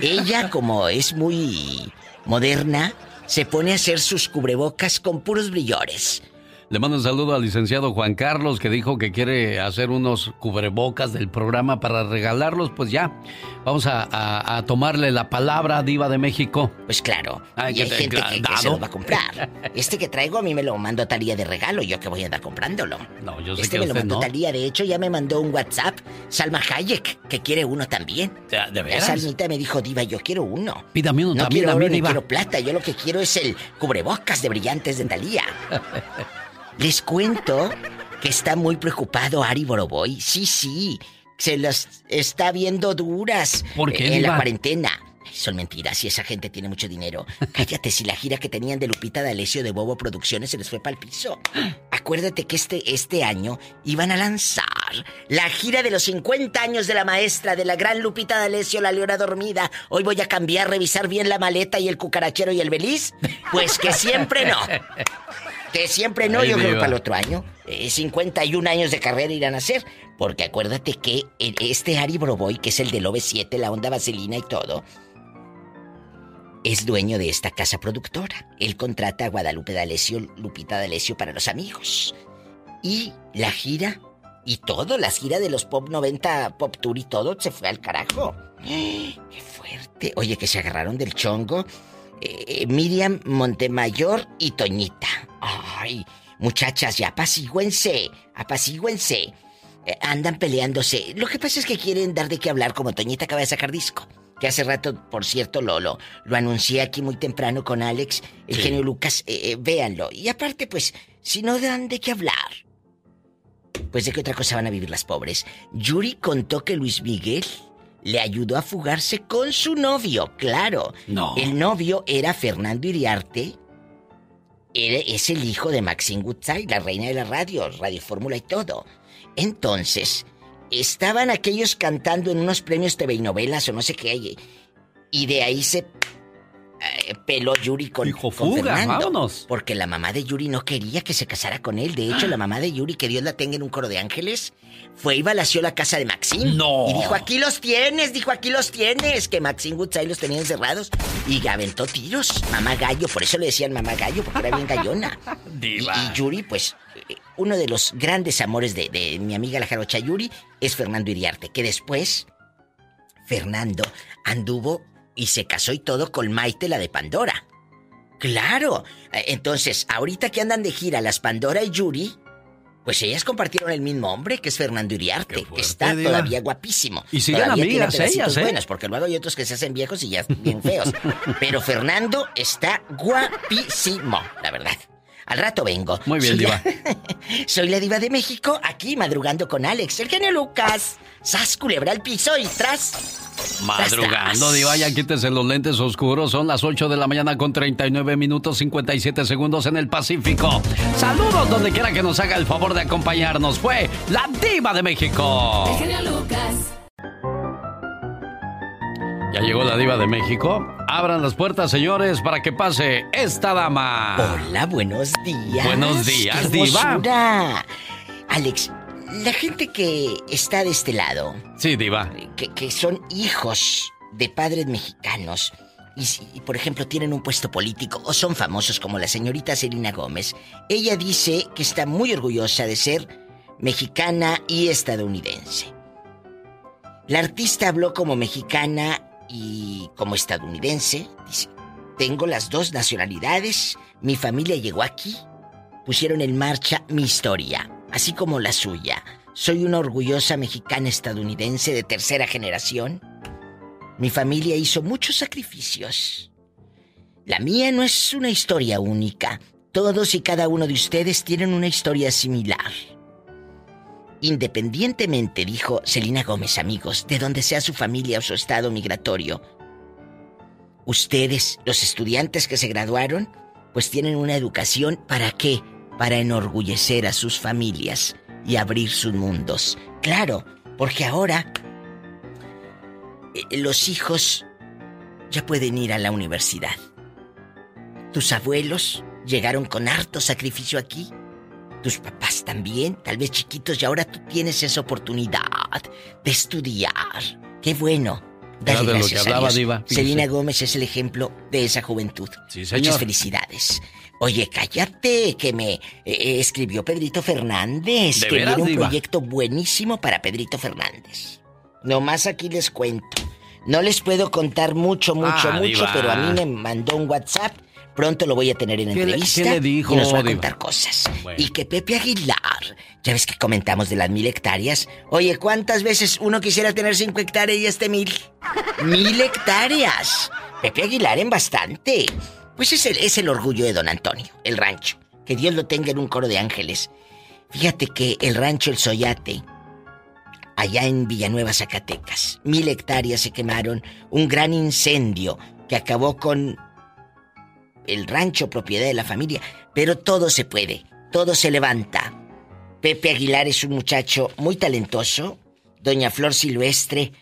Ella, como es muy moderna, se pone a hacer sus cubrebocas con puros brillores. Le mando un saludo al licenciado Juan Carlos que dijo que quiere hacer unos cubrebocas del programa para regalarlos. Pues ya, vamos a, a- a tomarle la palabra, Diva de México. Pues claro. Ay, y que hay te- gente que, se los va a comprar. Este que traigo a mí me lo mandó Talía de regalo, yo que voy a andar comprándolo. No, yo sé Este que me lo mandó no. Talía, de hecho ya me mandó un WhatsApp, Salma Hayek, que quiere uno también. ¿De, veras? Salmita me dijo, Diva, yo quiero uno. Pídame uno No también quiero a mí, oro Diva. quiero plata, yo lo que quiero es el cubrebocas de brillantes de Talía. Les cuento que está muy preocupado Ari Boroboy. Sí, sí, se las está viendo duras ¿Por qué, en la cuarentena. Son mentiras, si esa gente tiene mucho dinero. Cállate, si la gira que tenían de Lupita D'Alessio de Bobo Producciones se les fue para el piso. Acuérdate que este, este año iban a lanzar la gira de los 50 años de la maestra de la gran Lupita D'Alessio, la leona dormida. Hoy voy a cambiar, revisar bien la maleta y el cucarachero y el beliz. Pues que siempre no. Que siempre no, Ay, yo creo que para el otro año. Eh, 51 años de carrera irán a ser. Porque acuérdate que este Ari Broboy, que es el del OV7, la onda vaselina y todo, es dueño de esta casa productora. Él contrata a Guadalupe D'Alessio, Lupita D'Alessio para los amigos. Y la gira y todo, la gira de los Pop 90, Pop Tour y todo, se fue al carajo. ¡Qué fuerte! Oye, que se agarraron del chongo. Eh, Miriam Montemayor y Toñita. Ay, muchachas, ya apacíguense, apacíguense. Eh, andan peleándose. Lo que pasa es que quieren dar de qué hablar como Toñita acaba de sacar disco. Que hace rato, por cierto, lo, lo, anuncié aquí muy temprano con Alex, el Sí. genio Lucas. eh, eh, véanlo. Y aparte, pues, si no dan de qué hablar, pues de qué otra cosa van a vivir las pobres. Yuri contó que Luis Miguel le ayudó a fugarse con su novio, claro. No. El novio era Fernando Iriarte. Era- es el hijo de Maxine Goodside, la reina de la radio, Radio Fórmula y todo. Entonces, estaban aquellos cantando en unos premios TV y novelas o no sé qué. Y de ahí se peló Yuri con, con fuga, Fernando. vámonos. Porque la mamá de Yuri no quería que se casara con él. De hecho, la mamá de Yuri, que Dios la tenga en un coro de ángeles, fue y balació la casa de Maxine. No. Y dijo, aquí los tienes, dijo, aquí los tienes. Que Maxine Woodside los tenía encerrados. Y aventó tiros. Mamá gallo, por eso le decían mamá gallo, porque era bien gallona. Y, y Yuri, pues, eh, uno de los grandes amores de, de mi amiga la jarocha Yuri es Fernando Iriarte, que después Fernando anduvo y se casó y todo con Maite, la de Pandora. Claro. Eh, Entonces, ahorita que andan de gira las Pandora y Yuri, pues ellas compartieron el mismo hombre, que es Fernando Iriarte, que está Diva. todavía guapísimo. Y siguen Todavía amigas ellas, ¿eh? buenos, porque luego hay otros que se hacen viejos y ya bien feos. Pero Fernando está guapísimo, la verdad. Al rato vengo. Muy bien, Soy Diva. la- Soy la diva de México, aquí madrugando con Alex, el genio Lucas. Sas culebra al piso y tras. Madrugando, Diva, ya quítese los lentes oscuros. Son las 8 de la mañana con 39 minutos 57 segundos en el Pacífico. Saludos donde quiera que nos haga el favor de acompañarnos. Fue la Diva de México. El genio Lucas. Ya llegó la Diva de México. Abran las puertas, señores, para que pase esta dama. Hola, buenos días. Buenos días, ¡Qué Diva. Alex, la gente que está de este lado, Sí, Diva. que, que son hijos de padres mexicanos, y si, y, por ejemplo, tienen un puesto político o son famosos como la señorita Selena Gómez, ella dice que está muy orgullosa de ser mexicana y estadounidense. La artista habló como mexicana y como estadounidense. Dice, tengo las dos nacionalidades, mi familia llegó aquí, pusieron en marcha mi historia, así como la suya. Soy una orgullosa mexicana estadounidense de tercera generación. Mi familia hizo muchos sacrificios. La mía no es una historia única. Todos y cada uno de ustedes tienen una historia similar. Independientemente, dijo Selena Gómez, amigos, de donde sea su familia o su estado migratorio, ustedes, los estudiantes que se graduaron, pues tienen una educación para qué? Para enorgullecer a sus familias y abrir sus mundos. Claro, porque ahora eh, los hijos ya pueden ir a la universidad. Tus abuelos llegaron con harto sacrificio aquí. Tus papás también, tal vez chiquitos, y ahora tú tienes esa oportunidad de estudiar. ¡Qué bueno! Dale lo gracias a Dios. Diva. Selena Gómez es el ejemplo de esa juventud. Sí, señor. Muchas felicidades. Oye, cállate, que me eh, escribió Pedrito Fernández. ¿De que veras, viene un Diva? proyecto buenísimo para Pedrito Fernández. Nomás aquí les cuento. No les puedo contar mucho, mucho, Ah, mucho, Diva. pero a mí me mandó un WhatsApp. Pronto lo voy a tener en ¿Qué le- entrevista. qué le dijo, Y nos va a contar cosas. Bueno. Y que Pepe Aguilar, ya ves que comentamos de las mil hectáreas. Oye, ¿cuántas veces uno quisiera tener cinco hectáreas y este mil? ¡Mil hectáreas! Pepe Aguilar en bastante. Pues es el, es el orgullo de don Antonio, el rancho. Que Dios lo tenga en un coro de ángeles. Fíjate que el rancho El Soyate, allá en Villanueva, Zacatecas, mil hectáreas se quemaron, un gran incendio que acabó con el rancho propiedad de la familia. Pero todo se puede, todo se levanta. Pepe Aguilar es un muchacho muy talentoso. Doña Flor Silvestre.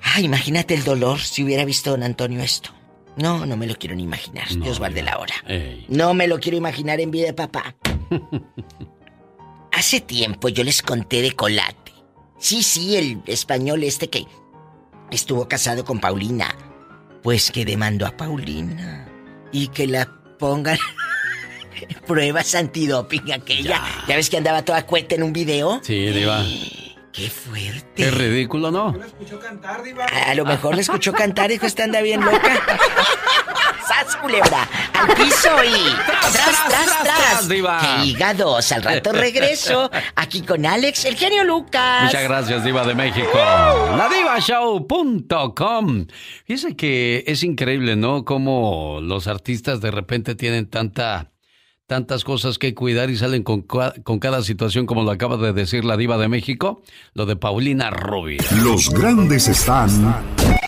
Ay, imagínate el dolor si hubiera visto don Antonio esto. No, no me lo quiero ni imaginar. Dios guarde la hora. Ey. No me lo quiero imaginar en vida de papá. Hace tiempo yo les conté de Colate. Sí, sí, el español este que estuvo casado con Paulina. Pues que demandó a Paulina. Y que la pongan pruebas antidoping aquella. Ya. ves que andaba toda cueta en un video? Sí, Diva. ¡Qué fuerte! Qué ridículo, ¿no? A lo mejor le escuchó cantar dijo, esta anda bien loca. ¡Sas, culebra! ¡Al piso y... ¡Tras, tras, tras, tras! Diva! ¡Qué hígados! Al rato regreso. Aquí con Alex, el genio Lucas. Muchas gracias, Diva de México. Ladivashow.com. Fíjese que es increíble, ¿no? Cómo los artistas de repente tienen tanta tantas cosas que cuidar y salen con, con cada situación, como lo acaba de decir la diva de México, lo de Paulina Rubio. Los grandes están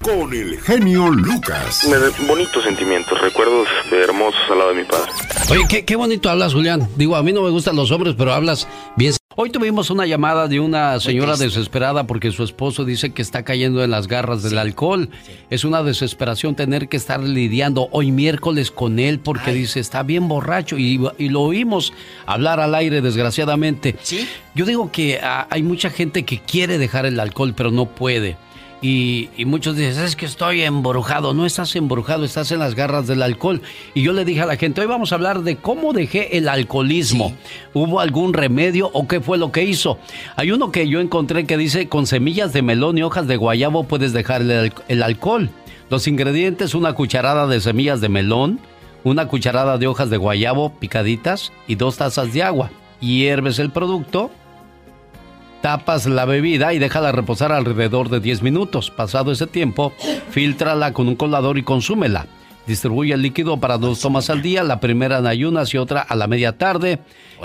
con el genio Lucas. Me da bonitos sentimientos, recuerdos hermosos al lado de mi padre. Oye, qué, qué bonito hablas, Julián. Digo, a mí no me gustan los hombres, pero hablas bien Hoy tuvimos una llamada de una señora desesperada porque su esposo dice que está cayendo en las garras del alcohol. Es una desesperación tener que estar lidiando hoy miércoles con él porque dice está bien borracho y, y lo oímos hablar al aire desgraciadamente. Yo digo que ah, hay mucha gente que quiere dejar el alcohol pero no puede. Y, y muchos dicen, es que estoy embrujado. No estás embrujado, estás en las garras del alcohol. Y yo le dije a la gente, hoy vamos a hablar de cómo dejé el alcoholismo. ¿Hubo algún remedio o qué fue lo que hizo? Hay uno que yo encontré que dice, con semillas de melón y hojas de guayabo puedes dejar el, el alcohol. Los ingredientes, una cucharada de semillas de melón, una cucharada de hojas de guayabo picaditas y dos tazas de agua. Hierves el producto, tapas la bebida y déjala reposar alrededor de 10 minutos. Pasado ese tiempo, filtrala con un colador y consúmela. Distribuye el líquido para dos tomas al día, la primera en ayunas y otra a la media tarde.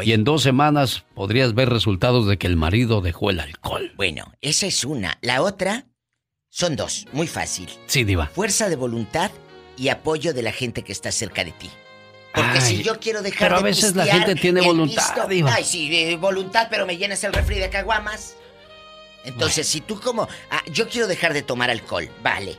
Y en dos semanas podrías ver resultados de que el marido dejó el alcohol. Bueno, esa es una. La otra son dos, muy fácil. Sí, diva. Fuerza de voluntad y apoyo de la gente que está cerca de ti. Porque Ay, si yo quiero dejar pero a veces la gente tiene voluntad, pisto- diva. Ay, sí, eh, voluntad, pero me llenas el refri de caguamas. Entonces, si tú como... ah, yo quiero dejar de tomar alcohol, vale.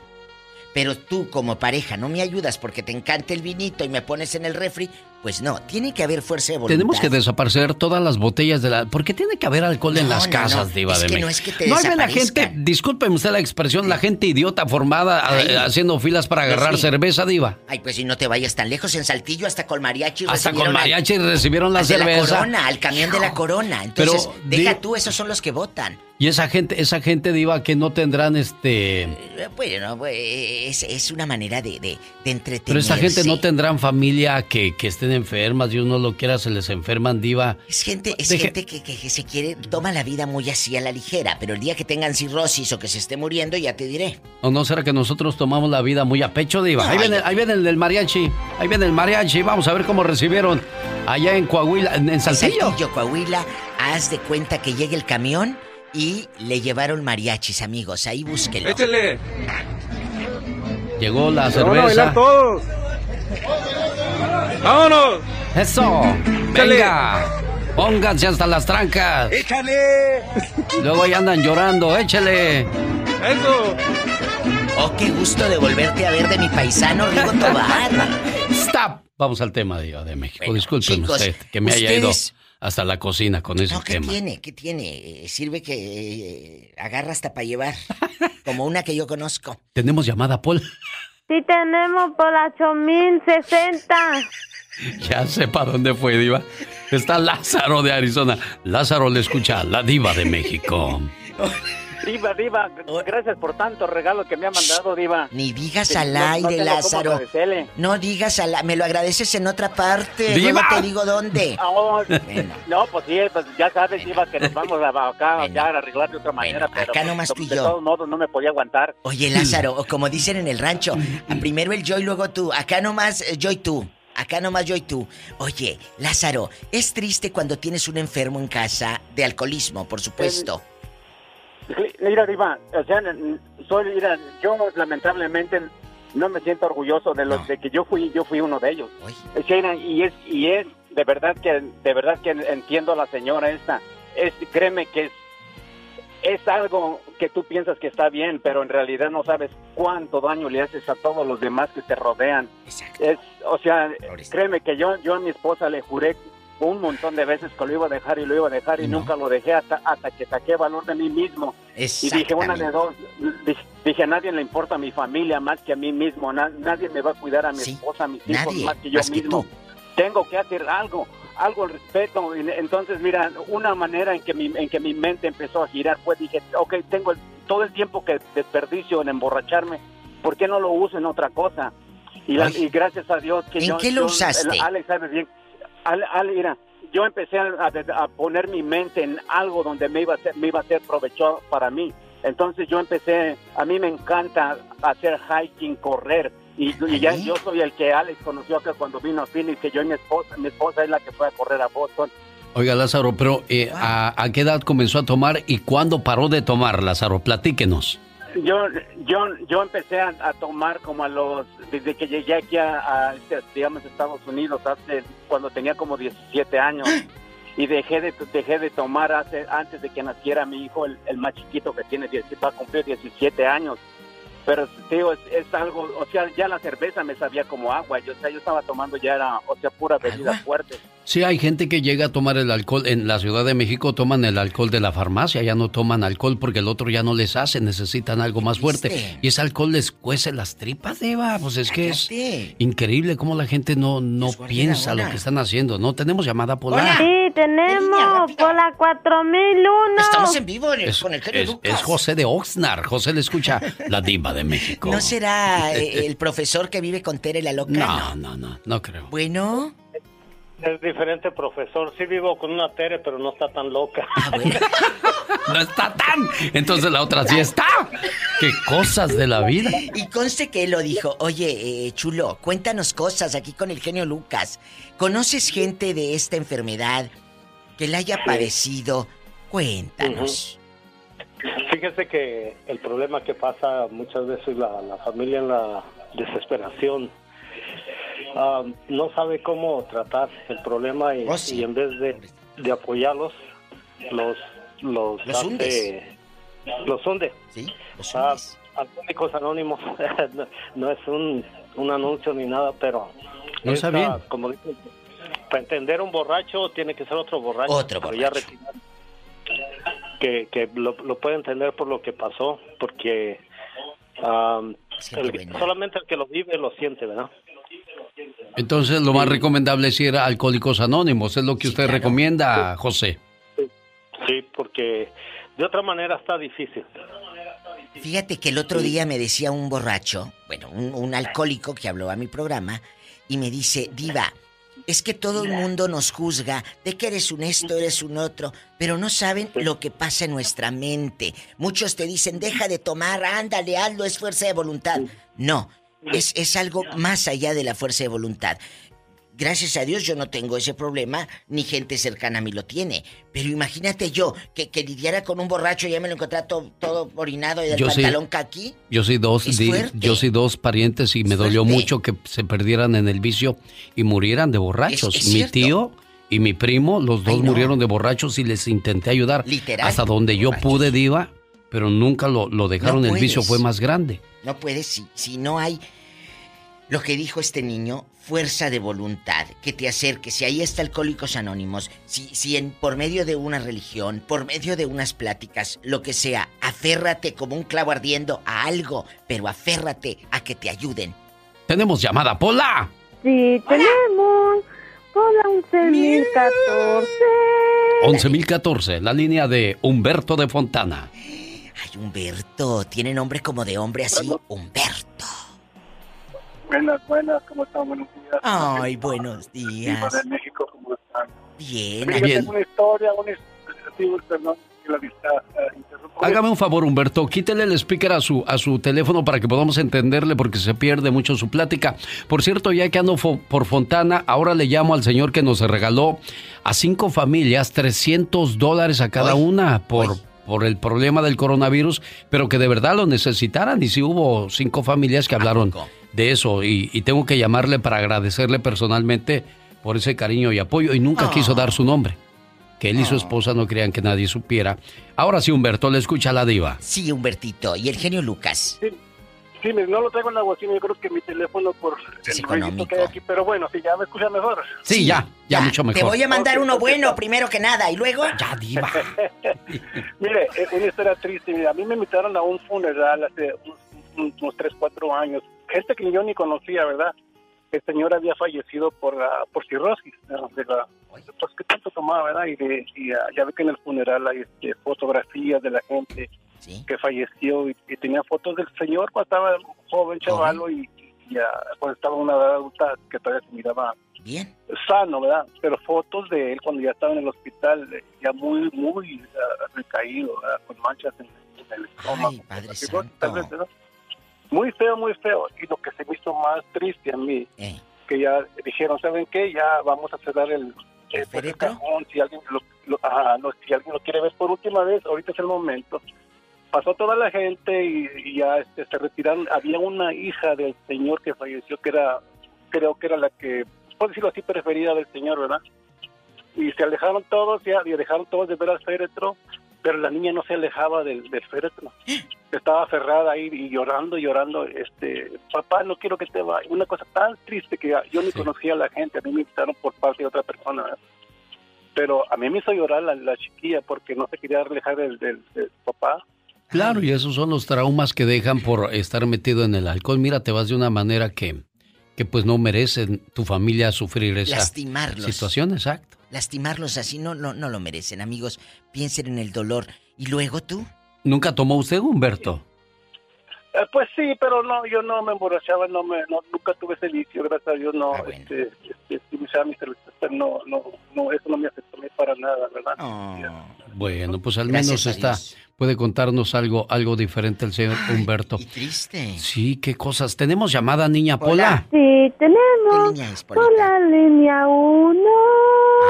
Pero tú como pareja no me ayudas porque te encanta el vinito y me pones en el refri, pues no, tiene que haber fuerza de voluntad. Tenemos que desaparecer todas las botellas de la... ¿Por qué tiene que haber alcohol en las no, casas, no. diva Es de que no es que te No hay la gente, discúlpeme usted la expresión, la gente idiota formada eh, haciendo filas para agarrar Leslie. cerveza, diva. Ay, pues si no te vayas tan lejos, en Saltillo hasta con mariachi Hasta recibieron con al- mariachi recibieron la cerveza. la corona, al camión de la corona. Entonces, Pero, deja di- tú, esos son los que votan. Y esa gente, esa gente diva que no tendrán este... Eh, Bueno, pues, es, una manera de, de, de entretenerse. Pero esta gente no tendrán familia que, que estén enfermas y uno lo quiera, se les enferman, diva. Es gente, es gente que, que- que se quiere, toma la vida muy así a la ligera, pero el día que tengan cirrosis o que se esté muriendo, ya te diré. ¿O no será que nosotros tomamos la vida muy a pecho, diva? No, ahí, viene, ahí viene el del mariachi, ahí viene el mariachi, vamos a ver cómo recibieron allá en Coahuila, en, en Saltillo. Saltillo, Coahuila, haz de cuenta que llegue el camión y le llevaron mariachis, amigos. Ahí búsquelo. Échale. Llegó la Van a cerveza. todos. ¡Vámonos! Eso, Échale. venga, pónganse hasta las trancas. ¡Échale! Luego ahí andan llorando, échele. ¡Eso! Oh, qué gusto de volverte a ver de mi paisano Rigo Tobar. Stop. Vamos al tema, diva de México. Disculpen chicos, usted que me haya ido hasta la cocina con ese No, ¿qué tema. tiene? ¿Qué tiene? Eh, Sirve que eh, agarra hasta para llevar. Como una que yo conozco. Tenemos llamada, Paul. Sí tenemos por la 8060. Ya sepa dónde fue, Diva. Está Lázaro de Arizona. Lázaro le escucha, la Diva de México. Diva, Diva, gracias por tanto regalo que me ha mandado, Diva. Ni digas Sí, al no- no aire, Lázaro. No digas al Me lo agradeces en otra parte. ¡Diva! Luego te digo dónde. Oh, No, pues sí, pues ya sabes, Diva, que nos vamos a, acá ya a arreglar de otra manera, pero acá pues, nomás de, tú y de yo. todos modos no me podía aguantar. Oye, Lázaro, o como dicen en el rancho, a primero el yo y luego tú. Acá nomás eh, yo y tú. Acá nomás yo y tú. Oye, Lázaro, es triste cuando tienes un enfermo en casa de alcoholismo, por supuesto. Mira, Diva, o sea, soy, mira, yo lamentablemente no me siento orgulloso de los de que yo fui, yo fui uno de ellos. Es que, mira, y es, y es de verdad que, de verdad que entiendo a la señora esta. Es, créeme que es, es algo que tú piensas que está bien, pero en realidad no sabes cuánto daño le haces a todos los demás que te rodean. Es, o sea, créeme que yo, yo a mi esposa le juré un montón de veces que lo iba a dejar y lo iba a dejar y nunca lo dejé hasta, hasta que saqué valor de mí mismo. Y dije una de dos, dije, dije, a nadie le importa a mi familia más que a mí mismo, na- nadie me va a cuidar a mi esposa, a mis hijos nadie, más que yo más que mismo. Tengo que hacer algo, algo al respecto. Y Entonces, mira, una manera en que mi, en que mi mente empezó a girar fue, dije, ok, tengo el- todo el tiempo que desperdicio en emborracharme, ¿por qué no lo uso en otra cosa? Y, la- y gracias a Dios que ¿En yo... qué lo yo- usaste? el- Alex sabe bien. Ale, Ale, mira, yo empecé a, poner mi mente en algo donde me iba a ser, me iba a ser provecho para mí. Entonces yo empecé, a mí me encanta hacer hiking, correr. Y, y ya yo soy el que Alex conoció acá cuando vino a Phoenix, que yo y mi esposa, mi esposa es la que fue a correr a Boston. Oiga, Lázaro, pero eh, ¿a, a qué edad comenzó a tomar y cuándo paró de tomar, Lázaro? Platíquenos. Yo, yo, yo empecé a, a tomar como a los, desde que llegué aquí a, a, digamos, Estados Unidos, hace, cuando tenía como 17 años. y dejé de dejé de tomar hace, antes de que naciera mi hijo, el, el más chiquito que tiene 10, va a cumplir 17 años. Pero digo, es, es algo, o sea, ya la cerveza me sabía como agua, yo, o sea, yo estaba tomando ya era, o sea, pura bebida fuerte. Sí, hay gente que llega a tomar el alcohol. En la Ciudad de México toman el alcohol de la farmacia, ya no toman alcohol porque el otro ya no les hace, necesitan algo más fuerte. Y ese alcohol les cuece las tripas, Eva. Pues es que es increíble cómo la gente no, no piensa lo que están haciendo. No tenemos llamada polar. Sí, tenemos por la 4001. Estamos en vivo en el- Es, con el genio es- Lucas. es José de Oxnard. José le escucha la diva de México. ¿No será eh, el profesor que vive con Tere la loca? No, no, no, no creo. Bueno. Es diferente, profesor. Sí vivo con una Tere, pero no está tan loca. No está tan. Entonces la otra sí está. Qué cosas de la vida. Y conste que él lo dijo, oye, eh, chulo, cuéntanos cosas aquí con el genio Lucas. ¿Conoces gente de esta enfermedad que la haya padecido? Cuéntanos. Fíjese que el problema que pasa muchas veces la, la familia en la desesperación ah, no sabe cómo tratar el problema y, y en vez de, de apoyarlos los los, Los hace- hundes. los hunde. Sí, los Ah, Alcohólicos Anónimos no, no es un, un anuncio ni nada, pero No está es, bien. como dicen, para entender un borracho tiene que ser otro borracho. Otro ya borracho. retirar- que, que lo, lo puede entender por lo que pasó, porque el- solamente el que lo vive lo siente, ¿verdad? Entonces lo más recomendable es ir a Alcohólicos Anónimos. Es lo que usted recomienda, José. Sí, porque de otra manera está difícil. Fíjate que el otro día me decía un borracho, bueno, un, un alcohólico que habló a mi programa, y me dice, Diva, es que todo el mundo nos juzga de que eres un esto, eres un otro, pero no saben lo que pasa en nuestra mente. Muchos te dicen, deja de tomar, ándale, hazlo, es fuerza de voluntad. No, es, es algo más allá de la fuerza de voluntad. Gracias a Dios yo no tengo ese problema, ni gente cercana a mí lo tiene. Pero imagínate yo, que, que lidiara con un borracho y ya me lo encontrara todo, todo orinado y del Yo sí. pantalón caqui. Yo soy dos, di- yo soy dos parientes y me dolió mucho que se perdieran en el vicio y murieran de borrachos. Es- es mi cierto. tío y mi primo, los dos Ay, no. murieron de borrachos y les intenté ayudar Literal, hasta donde yo pude, diva, pero nunca lo, lo dejaron. No el vicio fue más grande. No puedes si, si no hay lo que dijo este niño, fuerza de voluntad, que te acerques. Si ahí está Alcohólicos Anónimos, si, si en, por medio de una religión, por medio de unas pláticas, lo que sea, aférrate como un clavo ardiendo a algo, pero aférrate a que te ayuden. Tenemos llamada, Pola. Sí, tenemos por la 11.014. 11.014, la línea de Humberto de Fontana. Ay, Humberto, tiene nombre como de hombre así, Humberto. Buenas, buenas, ¿cómo están? Buenos días. Ay, buenos días. de México, ¿cómo están? Bien, Mira, bien. tengo una historia, una historia, perdón, que la vista eh, interrumpo. Hágame un favor, Humberto, quítele el speaker a su, a su teléfono para que podamos entenderle porque se pierde mucho su plática. Por cierto, ya que ando fo- por Fontana, ahora le llamo al señor que nos regaló a cinco familias 300 dólares a cada una por, por el problema del coronavirus, pero que de verdad lo necesitaran. Y sí hubo cinco familias que hablaron de eso y, y tengo que llamarle para agradecerle personalmente por ese cariño y apoyo y nunca Ah. quiso dar su nombre. Que él y su esposa no querían que nadie supiera. Ahora sí, Humberto, le escucha a la diva. Sí, Humbertito. ¿Y el genio Lucas? Sí, me- no lo traigo en la bocina, yo creo que mi teléfono por el ruidito que hay aquí, pero bueno, si ya me escucha mejor. Sí, ya, ya, mucho mejor. Te voy a mandar Ok, uno perfecto. bueno primero que nada y luego... Ya, diva. Mire, eh, una historia triste. Mira, a mí me invitaron a un funeral hace unos, unos 3, 4 años. Gente que yo ni conocía, ¿verdad? El señor había fallecido por la, por cirrosis. ¿no? De la, pues que tanto tomaba, ¿verdad? Y, de- y, ah, ya ve que en el funeral hay este, fotografías de la gente que falleció y, y tenía fotos del señor cuando estaba joven, chavalo, y, y, ah, cuando estaba una edad adulta que todavía se miraba Bien. sano, ¿verdad? Pero fotos de él cuando ya estaba en el hospital, eh, ya muy, muy ah, recaído, ¿verdad? con manchas en, en el estómago. Ay, Padre Santo. tal vez, ¿verdad? Muy feo, muy feo. Y lo que se me hizo más triste a mí, Eh. que ya dijeron, ¿saben qué? Ya vamos a cerrar el, eh, pues, el cajón. Si alguien lo, lo- ajá, no, si alguien lo quiere ver por última vez, ahorita es el momento. Pasó toda la gente y, y ya este, se retiraron. Había una hija del señor que falleció, que era, creo que era la que, puedo decirlo así, preferida del señor, ¿verdad? y se alejaron todos ya, y dejaron todos de ver al féretro, pero la niña no se alejaba del, del féretro. Estaba aferrada ahí y llorando, llorando, este, papá, no quiero que te vayas. Una cosa tan triste que yo ni conocía a la gente, a mí me invitaron por parte de otra persona. Pero a mí me hizo llorar la, la chiquilla porque no se quería alejar del, del, del papá. Claro, y esos son los traumas que dejan por estar metido en el alcohol. Mira, te vas de una manera que, que pues no merecen tu familia sufrir esa Lastimarlos. situación, exacto. Lastimarlos así no, no, no lo merecen, amigos. Piensen en el dolor. ¿Y luego tú? ¿Nunca tomó usted, Humberto? Eh, pues sí, pero no, yo no me emborrachaba, no me, no, nunca tuve ese vicio, gracias a Dios, no, este, este, cerveza, pero no, no, no, eso no me afectó a mí para nada, ¿verdad? Bueno, pues al Gracias menos está, Dios. Puede contarnos algo, algo diferente el señor Humberto. Triste. Sí, qué cosas. Tenemos llamada, niña Pola. Sí, tenemos niña es, por la línea 1.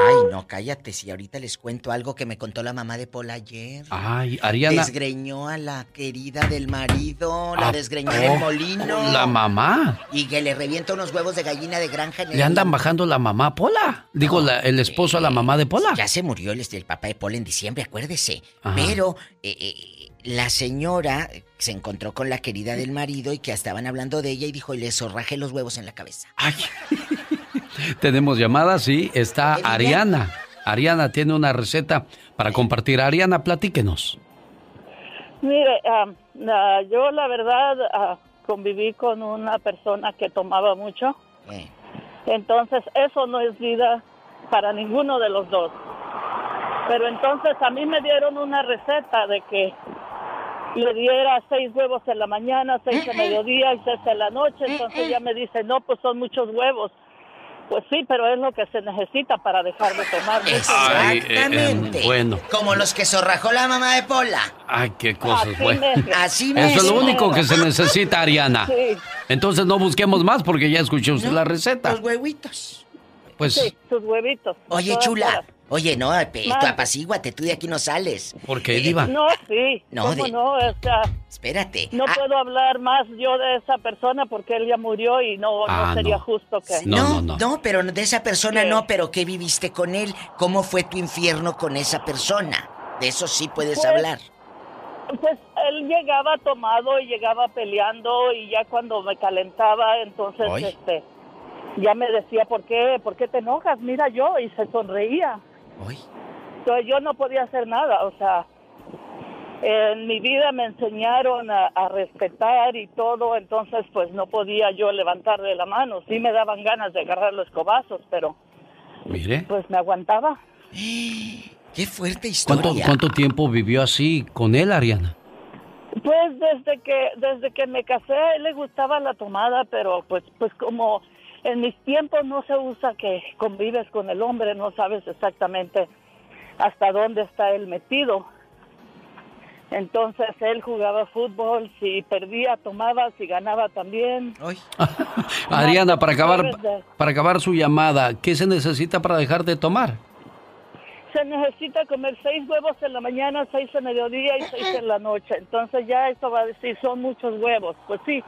Ay, no, cállate. Si ahorita les cuento algo que me contó la mamá de Pola ayer. Ay, Ariana. Desgreñó a la querida del marido, la ¿A desgreñó en el molino. La mamá. Y que le revienta unos huevos de gallina de granja en el Le andan bajando la mamá a Pola. Digo, la- el esposo a la mamá de Pola. Ya se murió el, este, el papá de Pola en diciembre, acuérdese. Ajá. Pero eh, eh, la señora se encontró con la querida del marido y que estaban hablando de ella y dijo, y le zorraje los huevos en la cabeza. Tenemos llamada, sí. Está Ariana. Ariana tiene una receta para compartir. Ariana, platíquenos. Mire, ah, ah, yo la verdad ah, conviví con una persona que tomaba mucho. Entonces, eso no es vida para ninguno de los dos. Pero entonces a mí me dieron una receta de que le diera seis huevos en la mañana, seis en mediodía y seis en la noche. Entonces ella me dice, no, pues son muchos huevos. Pues sí, pero es lo que se necesita para dejar de tomar. Ay, eh, eh, Exactamente. bueno. Como los que zorrajó la mamá de Pola. Ay, qué cosas, Así mismo. Así Eso es lo único que se necesita, Ariana. Sí. Entonces no busquemos más porque ya escuchó usted la receta. Los huevitos. Pues, Sí, sus huevitos. Oye, chula. horas. Oye, no, pe- Mande. apacíguate, tú de aquí no sales. ¿por qué, Diva? No, sí. No, ¿Cómo de- no? O sea, Espérate. no Ah, puedo hablar más yo de esa persona porque él ya murió y no, Ah, no sería no. justo que... no, no, pero de esa persona no, pero ¿qué viviste con él? ¿Cómo fue tu infierno con esa persona? De eso sí puedes Pues, hablar. Pues él llegaba tomado y llegaba peleando y ya cuando me calentaba, entonces Ay. este ya me decía, ¿por qué? ¿Por qué te enojas? Mira yo y se sonreía. Entonces yo no podía hacer nada, o sea, en mi vida me enseñaron a, a respetar y todo, entonces pues no podía yo levantarle la mano. Sí me daban ganas de agarrar los escobazos, pero Mire. pues me aguantaba. Qué fuerte historia. ¿Cuánto, ¿Cuánto tiempo vivió así con él, Ariana? Pues desde que desde que me casé a él le gustaba la tomada, pero pues pues como en mis tiempos no se usa que convives con el hombre, no sabes exactamente hasta dónde está él metido. Entonces él jugaba fútbol, si perdía tomaba, si ganaba también. Ariana, para acabar, para acabar su llamada, ¿qué se necesita para dejar de tomar? Se necesita comer seis huevos en la mañana, seis en mediodía y seis en la noche. Entonces ya eso va a decir, son muchos huevos. Pues sí,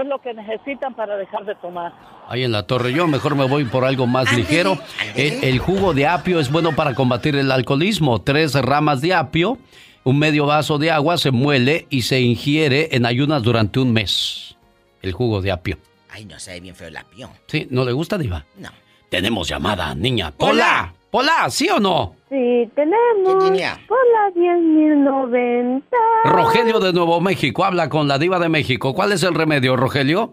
es lo que necesitan para dejar de tomar. Ahí en la torre, yo mejor me voy por algo más ligero. El, el jugo de apio es bueno para combatir el alcoholismo. Tres ramas de apio, un medio vaso de agua, se muele y se ingiere en ayunas durante un mes. El jugo de apio. Ay, no, sabe bien feo el apión. ¿Sí? ¿No le gusta, Diva? No. Tenemos llamada, niña. ¡Pola! ¡Pola! ¿Sí o no? Sí, tenemos por la 10.090. Rogelio de Nuevo México habla con la Diva de México. ¿Cuál es el remedio, Rogelio?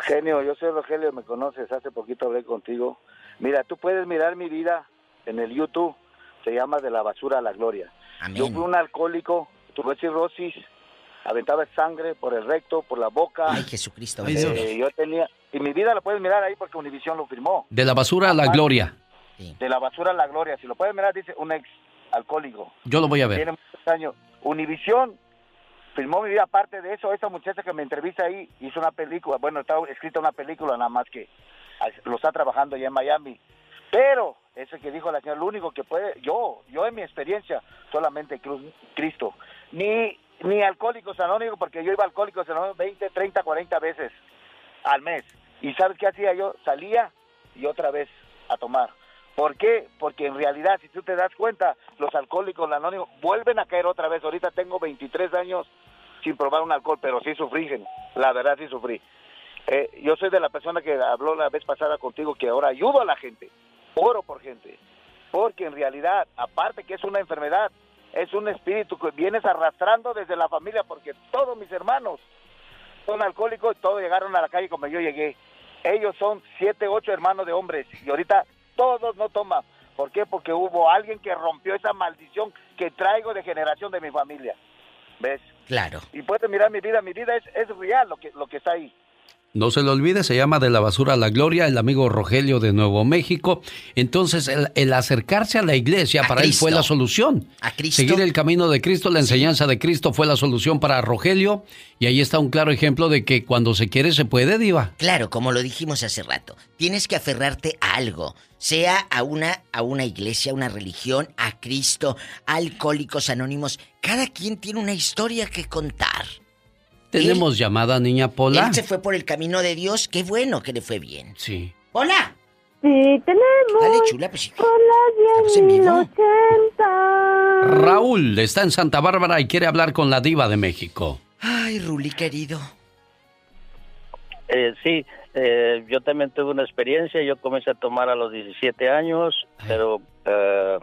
Genio, yo soy Rogelio, me conoces, hace poquito hablé contigo. Mira, tú puedes mirar mi vida en el YouTube, se llama De la basura a la gloria. Yo fui un alcohólico, tuve cirrosis, aventaba sangre por el recto, por la boca. Ay, Jesucristo. Eh, yo tenía, y mi vida la puedes mirar ahí porque Univisión lo firmó. De la basura a la gloria. De la basura a la gloria, si lo puedes mirar dice un ex alcohólico. Yo lo voy a ver. Tiene muchos años. Univisión filmó mi vida. Aparte de eso, esa muchacha que me entrevista ahí hizo una película. Bueno, está escrita una película, nada más que lo está trabajando allá en Miami. Pero, ese que dijo la señora, lo único que puede, yo, yo en mi experiencia, solamente Cruz- Cristo. Ni, ni alcohólicos anónimos, porque yo iba a alcohólicos anónimos 20, 30, 40 veces al mes. ¿Y sabes qué hacía yo? Salía y otra vez a tomar. ¿Por qué? Porque en realidad, si tú te das cuenta, los alcohólicos anónimos vuelven a caer otra vez. Ahorita tengo 23 años sin probar un alcohol, pero sí sufrí, la verdad sí sufrí. Eh, yo soy de la persona que habló la vez pasada contigo que ahora ayudo a la gente, oro por gente, porque en realidad, aparte que es una enfermedad, es un espíritu que vienes arrastrando desde la familia, porque todos mis hermanos son alcohólicos y todos llegaron a la calle como yo llegué. Ellos son siete, ocho hermanos de hombres y ahorita todos no toman. ¿Por qué? Porque hubo alguien que rompió esa maldición que traigo de generación de mi familia. ¿Ves? Claro. Y puedes mirar mi vida, mi vida es, es real lo que, lo que está ahí. No se lo olvide, se llama De la basura a la gloria, el amigo Rogelio de Nuevo México. Entonces, el, acercarse a la iglesia para él fue la solución. A Cristo. Seguir el camino de Cristo, la enseñanza de Cristo fue la solución para Rogelio. Y ahí está un claro ejemplo de que cuando se quiere se puede, Diva. Claro, como lo dijimos hace rato. Tienes que aferrarte a algo. Sea a una, a una iglesia, a una religión, a Cristo, a alcohólicos anónimos. Cada quien tiene una historia que contar. Tenemos llamada, niña Pola. Él se fue por el camino de Dios. Qué bueno que le fue bien. Sí. ¡Hola! Sí, tenemos. Dale, chula, pues. En vivo. Raúl está en Santa Bárbara y quiere hablar con la diva de México. Ay, Ruli, querido. Eh, sí, eh, yo también tuve una experiencia. Yo comencé a tomar a los 17 años, pero... Eh,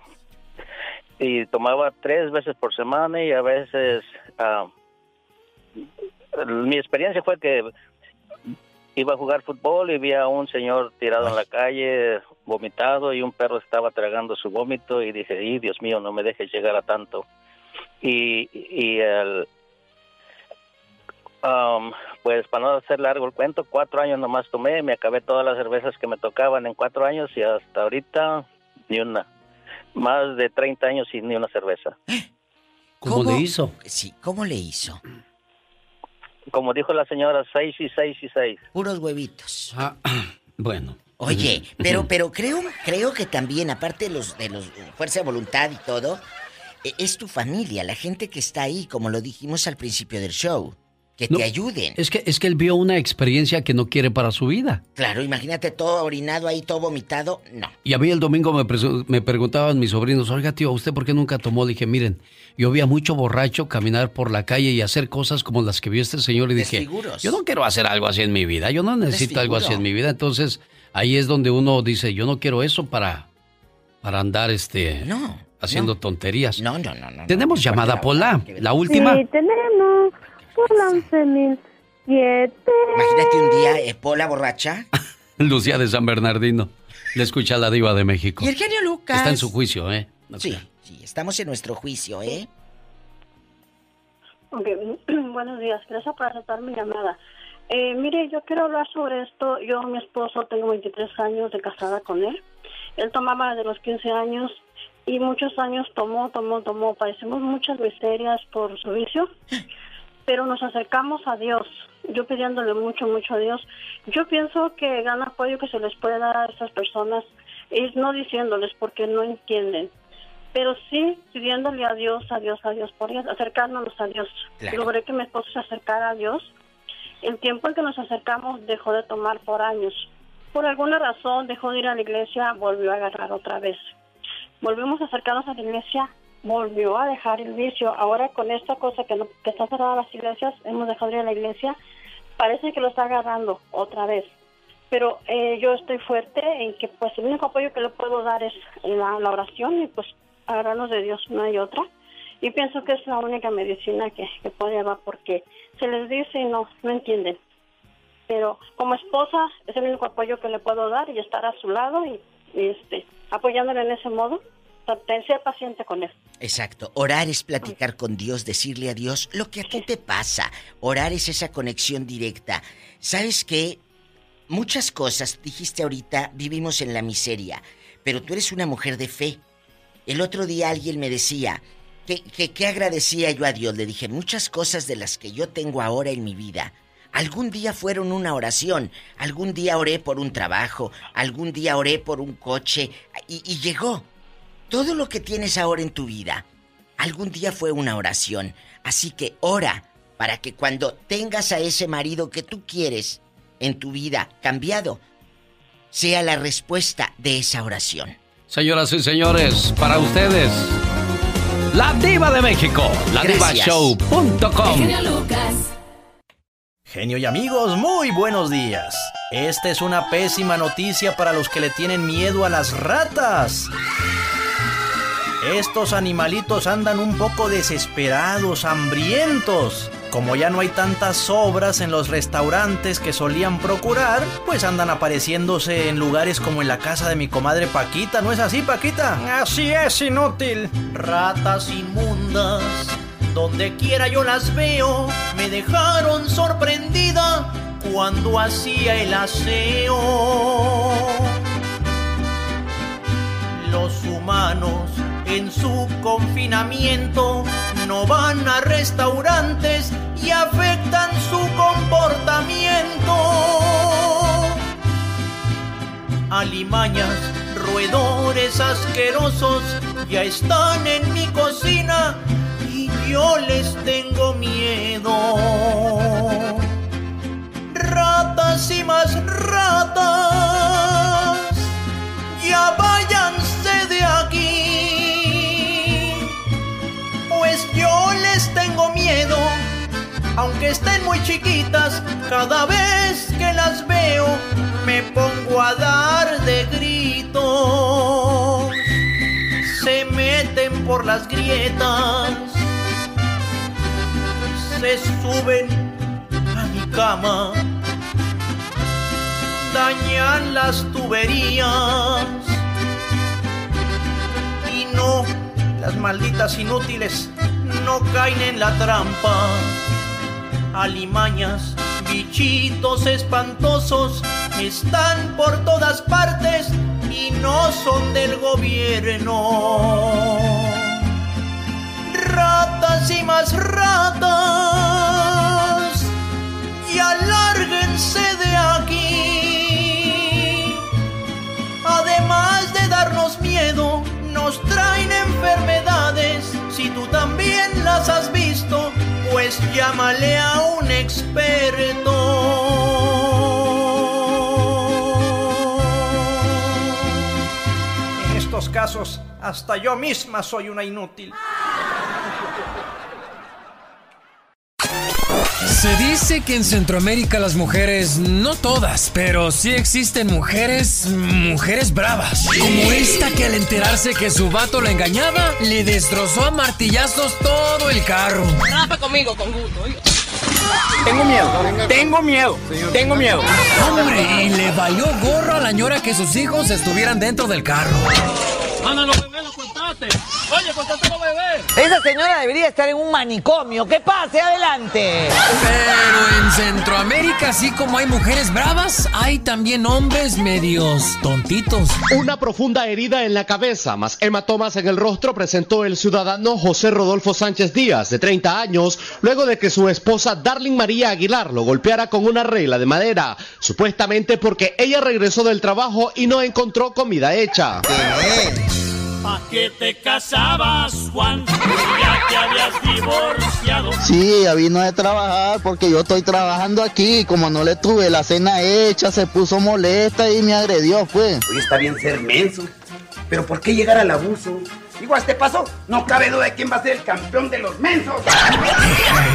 y tomaba tres veces por semana y a veces... ah, mi experiencia fue que iba a jugar fútbol y vi a un señor tirado en la calle, vomitado, y un perro estaba tragando su vómito y dije, y Dios mío, no me dejes llegar a tanto. Y, y el, um, pues para no hacer largo el cuento, cuatro años nomás tomé, me acabé todas las cervezas que me tocaban en cuatro años y hasta ahorita ni una. Más de 30 años sin ni una cerveza. ¿Cómo, le hizo? Sí, ¿cómo le hizo? Como dijo la señora, seis y seis y seis. Puros huevitos. Ah, bueno. Oye, pero, pero creo, creo que también, aparte de los, de los fuerza de voluntad y todo, e- es tu familia, la gente que está ahí, como lo dijimos al principio del show. Que No, te ayuden. Es que, es que él vio una experiencia que no quiere para su vida. Claro, imagínate todo orinado ahí, todo vomitado. No. Y a mí el domingo me, me preguntaban mis sobrinos, oiga tío, ¿usted por qué nunca tomó? Le dije, miren, yo vi a mucho borracho caminar por la calle y hacer cosas como las que vio este señor y dije, Desfiguros. yo no quiero hacer algo así en mi vida, yo no necesito algo así en mi vida. Entonces ahí es donde uno dice, yo no quiero eso para, para andar este, No, haciendo tonterías. No, no, no, no. Tenemos llamada Pola, la última. Sí, tenemos. Por la 11.007. Imagínate un día, eh, Pola borracha. Lucía de San Bernardino. Le escucha la diva de México. Y el genio Lucas. Está en su juicio, ¿eh? No Sí, sí, estamos en nuestro juicio, ¿eh? Ok, Buenos días, gracias por aceptar mi llamada. Eh, mire, yo quiero hablar sobre esto. Yo, mi esposo, tengo 23 años de casada con él. Él tomaba de los 15 años y muchos años tomó, tomó, tomó. Padecemos muchas miserias por su vicio, pero nos acercamos a Dios. Yo pidiéndole mucho, mucho a Dios. Yo pienso que gran apoyo que se les puede dar a estas personas es no diciéndoles porque no entienden pero sí pidiéndole a Dios, a Dios, a Dios, por ellas, acercándonos a Dios. Claro. Logré que mi esposo se acercara a Dios. El tiempo en que nos acercamos dejó de tomar por años. Por alguna razón dejó de ir a la iglesia, volvió a agarrar otra vez. Volvimos a acercarnos a la iglesia, volvió a dejar el vicio. Ahora con esta cosa que, no, que está cerrada las iglesias, hemos dejado de ir a la iglesia, parece que lo está agarrando otra vez. Pero eh, yo estoy fuerte en que pues el único apoyo que le puedo dar es la, oración y pues agarrarnos de Dios, no hay otra. Y pienso que es la única medicina que, puede dar porque se les dice y no, no entienden. Pero como esposa es el único apoyo que le puedo dar y estar a su lado y, y, este apoyándole en ese modo, ser paciente con él. Exacto. Orar es platicar con Dios, decirle a Dios lo que a ti te pasa. Orar es esa conexión directa. ¿Sabes qué? Muchas cosas, dijiste ahorita, vivimos en la miseria, pero tú eres una mujer de fe. El otro día alguien me decía que, que, que agradecía yo a Dios. Le dije, muchas cosas de las que yo tengo ahora en mi vida, algún día fueron una oración. Algún día oré por un trabajo, algún día oré por un coche y, y llegó. Todo lo que tienes ahora en tu vida, algún día fue una oración. Así que ora para que cuando tengas a ese marido que tú quieres en tu vida cambiado, sea la respuesta de esa oración. Señoras y señores, para ustedes, la diva de México, la divashow.com. Genio y amigos, muy buenos días. Esta es una pésima noticia para los que le tienen miedo a las ratas. Estos animalitos andan un poco desesperados, hambrientos. Como ya no hay tantas sobras en los restaurantes que solían procurar, pues andan apareciéndose en lugares como en la casa de mi comadre Paquita. ¿No es así, Paquita? Así es, inútil. Ratas inmundas. Donde quiera yo las veo, me dejaron sorprendida cuando hacía el aseo. Los humanos en su confinamiento no van a restaurantes y afectan su comportamiento. Alimañas, roedores asquerosos ya están en mi cocina y yo les tengo miedo. Ratas y más ratas, ya váyanse aunque estén muy chiquitas, cada vez que las veo me pongo a dar de gritos, se meten por las grietas, se suben a mi cama, dañan las tuberías y no, las malditas inútiles no caen en la trampa. Alimañas, bichitos espantosos están por todas partes y no son del gobierno. Ratas y más ratas, y alárguense de aquí. Además de darnos miedo, nos traen enfermedades. Has visto, pues llámale a un experto. En estos casos, hasta yo misma soy una inútil. Se dice que en Centroamérica las mujeres, no todas, pero sí existen mujeres, mujeres bravas. Como esta que al enterarse que su vato la engañaba, le destrozó a martillazos todo el carro. Rafa conmigo, con gusto. Tengo miedo, tengo miedo, tengo miedo. Hombre, y le valió gorro a la ñora que sus hijos estuvieran dentro del carro. Ana, los bebés los contaste. Oye, los bebés. Esa señora debería estar en un manicomio. ¡Que pase adelante! Pero en Centroamérica, así como hay mujeres bravas, hay también hombres medios tontitos. Una profunda herida en la cabeza, más hematomas en el rostro, presentó el ciudadano José Rodolfo Sánchez Díaz, de 30 años, luego de que su esposa Darling María Aguilar lo golpeara con una regla de madera, supuestamente porque ella regresó del trabajo y no encontró comida hecha. ¿Pa' qué te casabas, Juan? Ya te habías divorciado. Sí, ella vino de trabajar porque yo estoy trabajando aquí. y Como no le tuve la cena hecha, se puso molesta y me agredió, pues. Hoy está bien ser menso, pero ¿por qué llegar al abuso? Igual este paso, no cabe duda de quién va a ser el campeón de los mensos.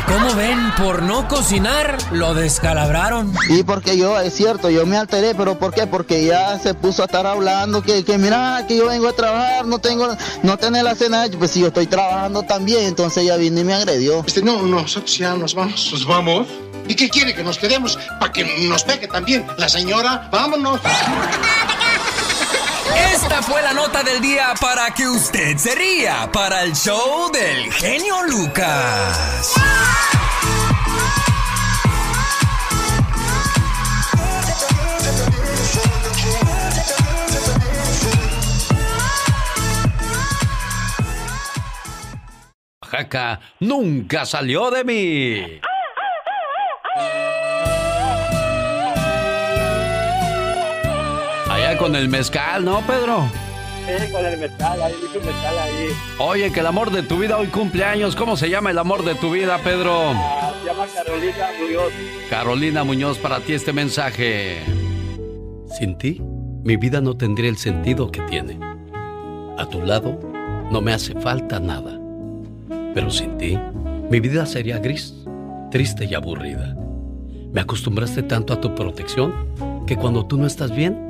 ¿Cómo ven? Por no cocinar, lo descalabraron. Y porque yo, es cierto, yo me alteré, pero ¿por qué? Porque ya se puso a estar hablando que, que mira, que yo vengo a trabajar, no tengo, no tener la cena hecha. Pues si yo estoy trabajando también, entonces ella vino y me agredió. Este, no, nosotros ya nos vamos. ¿Nos vamos? ¿Y qué quiere? ¿Que nos quedemos? ¿Para que nos pegue también la señora? ¡Vámonos! Esta fue la nota del día para que usted se ría para el show del genio Lucas. Oaxaca nunca salió de mí. Con el mezcal, ¿no, Pedro? Sí, con el mezcal, hay mucho mezcal ahí. Oye, que el amor de tu vida hoy cumpleaños. ¿Cómo se llama el amor de tu vida, Pedro? Ah, se llama Carolina Muñoz. Carolina Muñoz, para ti este mensaje. Sin ti, mi vida no tendría el sentido que tiene. A tu lado no me hace falta nada. Pero sin ti, mi vida sería gris, triste y aburrida. Me acostumbraste tanto a tu protección que cuando tú no estás bien,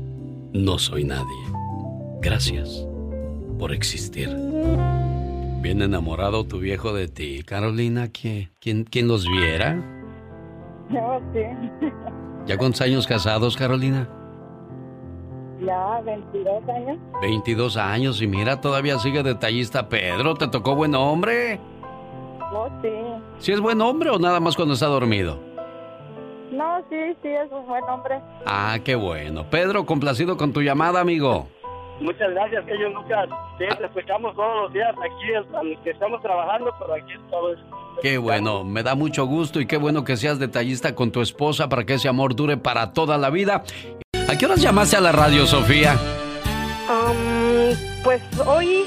no soy nadie. Gracias por existir. Bien enamorado tu viejo de ti, Carolina. ¿Quién, quién, los viera? No, sí. ¿Ya cuántos años casados, Carolina? Ya, 22 años. 22 años y mira, todavía sigue detallista Pedro. ¿Te tocó buen hombre? No, sí. ¿Si es buen hombre o nada más cuando está dormido? No, sí, sí, es un buen hombre. Ah, qué bueno. Pedro, complacido con tu llamada, amigo. Muchas gracias, que yo nunca te escuchamos todos los días aquí, que estamos trabajando, pero aquí todo Qué bueno, me da mucho gusto y qué bueno que seas detallista con tu esposa para que ese amor dure para toda la vida. ¿A qué horas llamaste a la radio, Sofía? Um, pues hoy,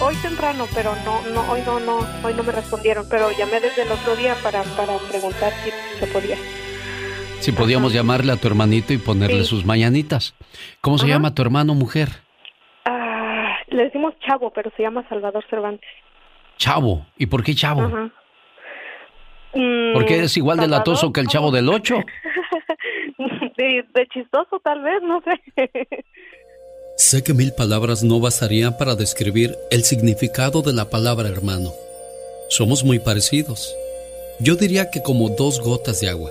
hoy temprano, pero no, no, hoy no, no, hoy no me respondieron, pero llamé desde el otro día para, para preguntar si se podía. Si podíamos llamarle a tu hermanito y ponerle sus mañanitas. ¿Cómo se llama tu hermano, mujer? Le decimos Chavo, pero se llama Salvador Cervantes. Chavo. ¿Y por qué Chavo? Mm, Porque es igual de latoso que el Chavo del Ocho. de, de chistoso, tal vez, no sé. sé que mil palabras no bastarían para describir el significado de la palabra hermano. Somos muy parecidos. Yo diría que como dos gotas de agua.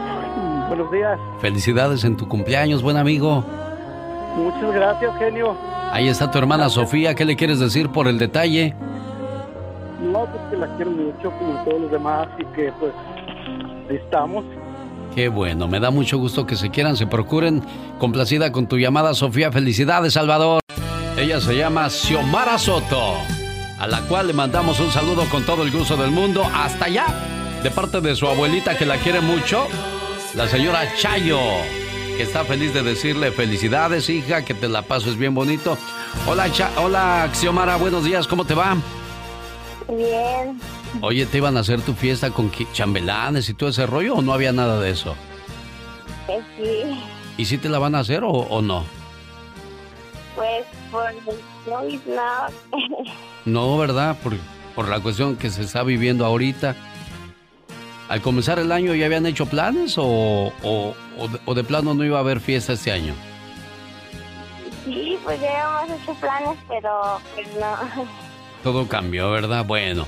Buenos días. Felicidades en tu cumpleaños, buen amigo. Muchas gracias, genio. Ahí está tu hermana Sofía. ¿Qué le quieres decir por el detalle? No, pues que la quiero mucho como todos los demás y que pues estamos. Qué bueno, me da mucho gusto que se quieran, se procuren. Complacida con tu llamada, Sofía. Felicidades, Salvador. Ella se llama Xiomara Soto, a la cual le mandamos un saludo con todo el gusto del mundo hasta allá, de parte de su abuelita que la quiere mucho, la señora Chayo que está feliz de decirle felicidades, hija, que te la pases bien bonito. Hola, Cha hola, Xiomara, buenos días, ¿cómo te va? Bien. Oye, ¿te iban a hacer tu fiesta con chambelanes y todo ese rollo o no había nada de eso? Pues sí. ¿Y si te la van a hacer o, no? Pues por no nada. no, ¿verdad? Por, por la cuestión que se está viviendo ahorita al comenzar el año ya habían hecho planes o, o, de, plano no iba a haber fiesta este año? Sí, pues ya habíamos hecho planes, pero pues no. Todo cambió, ¿verdad? Bueno.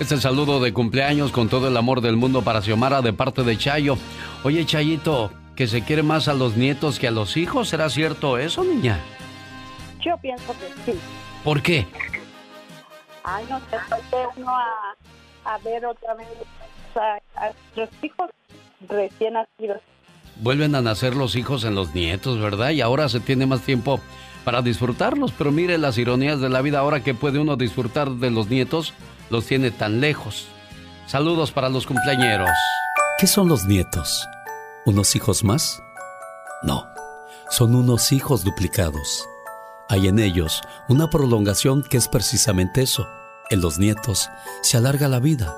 Este saludo de cumpleaños con todo el amor del mundo para Xiomara de parte de Chayo. Oye, Chayito, que se quiere más a los nietos que a los hijos, ¿será cierto eso, niña? Yo pienso que sí. ¿Por qué? Ay, no sé, uno a, a ver otra vez a, los hijos recién nacidos. Vuelven a nacer los hijos en los nietos, ¿verdad? Y ahora se tiene más tiempo para disfrutarlos, pero mire las ironías de la vida, ahora que puede uno disfrutar de los nietos, los tiene tan lejos. Saludos para los cumpleañeros. ¿Qué son los nietos? ¿Unos hijos más? No, son unos hijos duplicados. Hay en ellos una prolongación que es precisamente eso. En los nietos se alarga la vida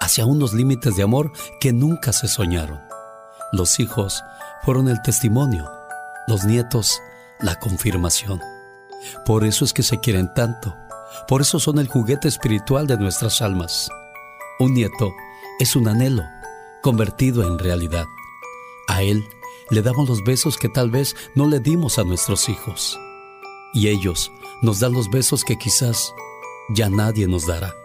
hacia unos límites de amor que nunca se soñaron. Los hijos fueron el testimonio, los nietos la confirmación. Por eso es que se quieren tanto, por eso son el juguete espiritual de nuestras almas. Un nieto es un anhelo convertido en realidad. A él le damos los besos que tal vez no le dimos a nuestros hijos. Y ellos nos dan los besos que quizás ya nadie nos dará.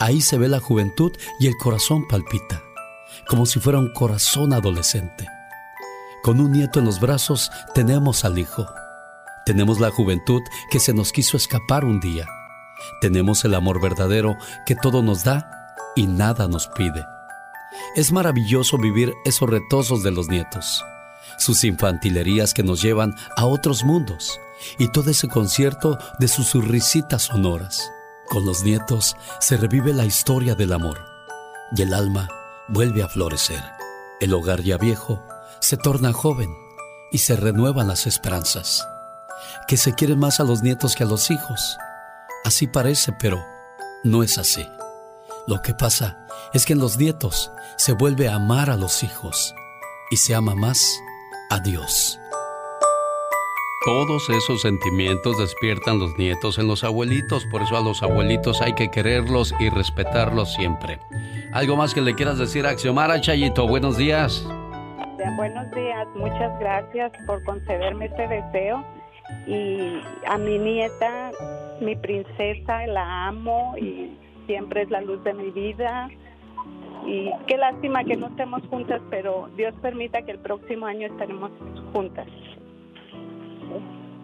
Ahí se ve la juventud y el corazón palpita, como si fuera un corazón adolescente. Con un nieto en los brazos tenemos al hijo. Tenemos la juventud que se nos quiso escapar un día. Tenemos el amor verdadero que todo nos da y nada nos pide. Es maravilloso vivir esos retosos de los nietos, sus infantilerías que nos llevan a otros mundos y todo ese concierto de sus risitas sonoras. Con los nietos se revive la historia del amor y el alma vuelve a florecer. El hogar ya viejo se torna joven y se renuevan las esperanzas. Que se quieren más a los nietos que a los hijos. Así parece, pero no es así. Lo que pasa es que en los nietos se vuelve a amar a los hijos y se ama más a Dios. Todos esos sentimientos despiertan los nietos en los abuelitos, por eso a los abuelitos hay que quererlos y respetarlos siempre. ¿Algo más que le quieras decir a Axiomara Chayito? Buenos días. Buenos días, muchas gracias por concederme este deseo. Y a mi nieta, mi princesa, la amo y siempre es la luz de mi vida. Y qué lástima que no estemos juntas, pero Dios permita que el próximo año estaremos juntas.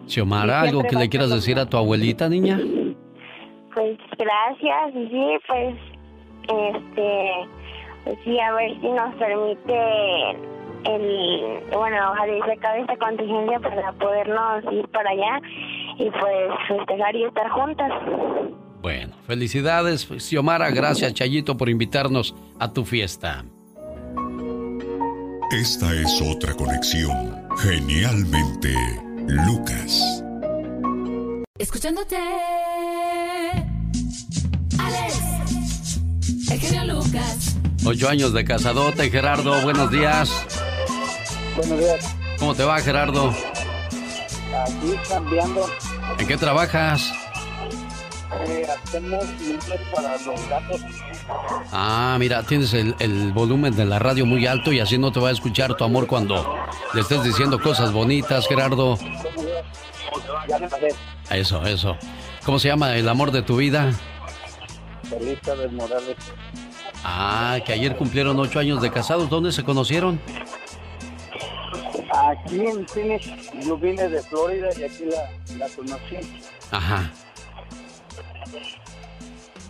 Xiomara, ¿algo que le quieras decir a tu abuelita, niña? Pues gracias, sí, pues, este, pues sí, a ver si nos permite el, bueno, ojalá se acabe esta contingencia para podernos ir para allá y pues festejar y estar juntas. Bueno, felicidades, Xiomara, gracias Chayito por invitarnos a tu fiesta. Esta es otra conexión, genialmente Lucas. Escuchándote. Alex. El genio Lucas. Ocho años de casadote, Gerardo. Buenos días. Buenos días. ¿Cómo te va, Gerardo? Aquí cambiando. ¿En qué trabajas? Eh, hacemos para los gatos. Ah, mira, tienes el, el, volumen de la radio muy alto y así no te va a escuchar tu amor cuando le estés diciendo cosas bonitas, Gerardo. Eso, eso. ¿Cómo se llama el amor de tu vida? Elizabeth Morales. Ah, que ayer cumplieron ocho años de casados. ¿Dónde se conocieron? Aquí en Phoenix. Yo vine de Florida y aquí la, la conocí. Ajá.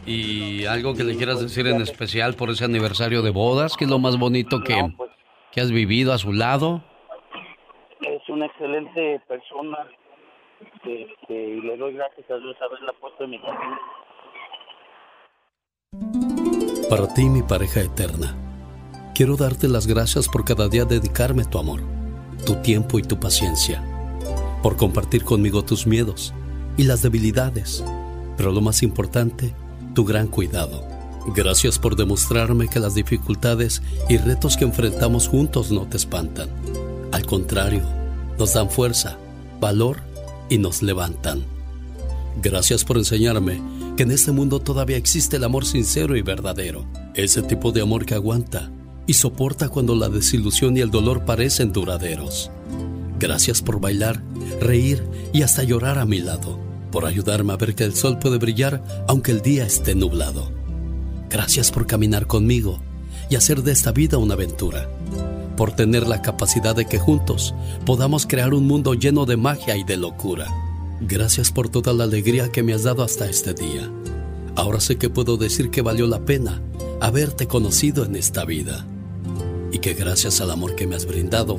¿Y algo que le quieras decir en especial por ese aniversario de bodas? ¿Qué es lo más bonito que, pues, que has vivido a su lado? Es una excelente persona y le doy gracias a Dios haberla puesto en mi camino. Para ti, mi pareja eterna, quiero darte las gracias por cada día dedicarme tu amor, tu tiempo y tu paciencia, por compartir conmigo tus miedos y las debilidades, pero lo más importante, tu gran cuidado. Gracias por demostrarme que las dificultades y retos que enfrentamos juntos no te espantan. Al contrario, nos dan fuerza, valor y nos levantan. Gracias por enseñarme que en este mundo todavía existe el amor sincero y verdadero. Ese tipo de amor que aguanta y soporta cuando la desilusión y el dolor parecen duraderos. Gracias por bailar, reír y hasta llorar a mi lado por ayudarme a ver que el sol puede brillar aunque el día esté nublado. Gracias por caminar conmigo y hacer de esta vida una aventura, por tener la capacidad de que juntos podamos crear un mundo lleno de magia y de locura. Gracias por toda la alegría que me has dado hasta este día. Ahora sé que puedo decir que valió la pena haberte conocido en esta vida. Y que gracias al amor que me has brindado,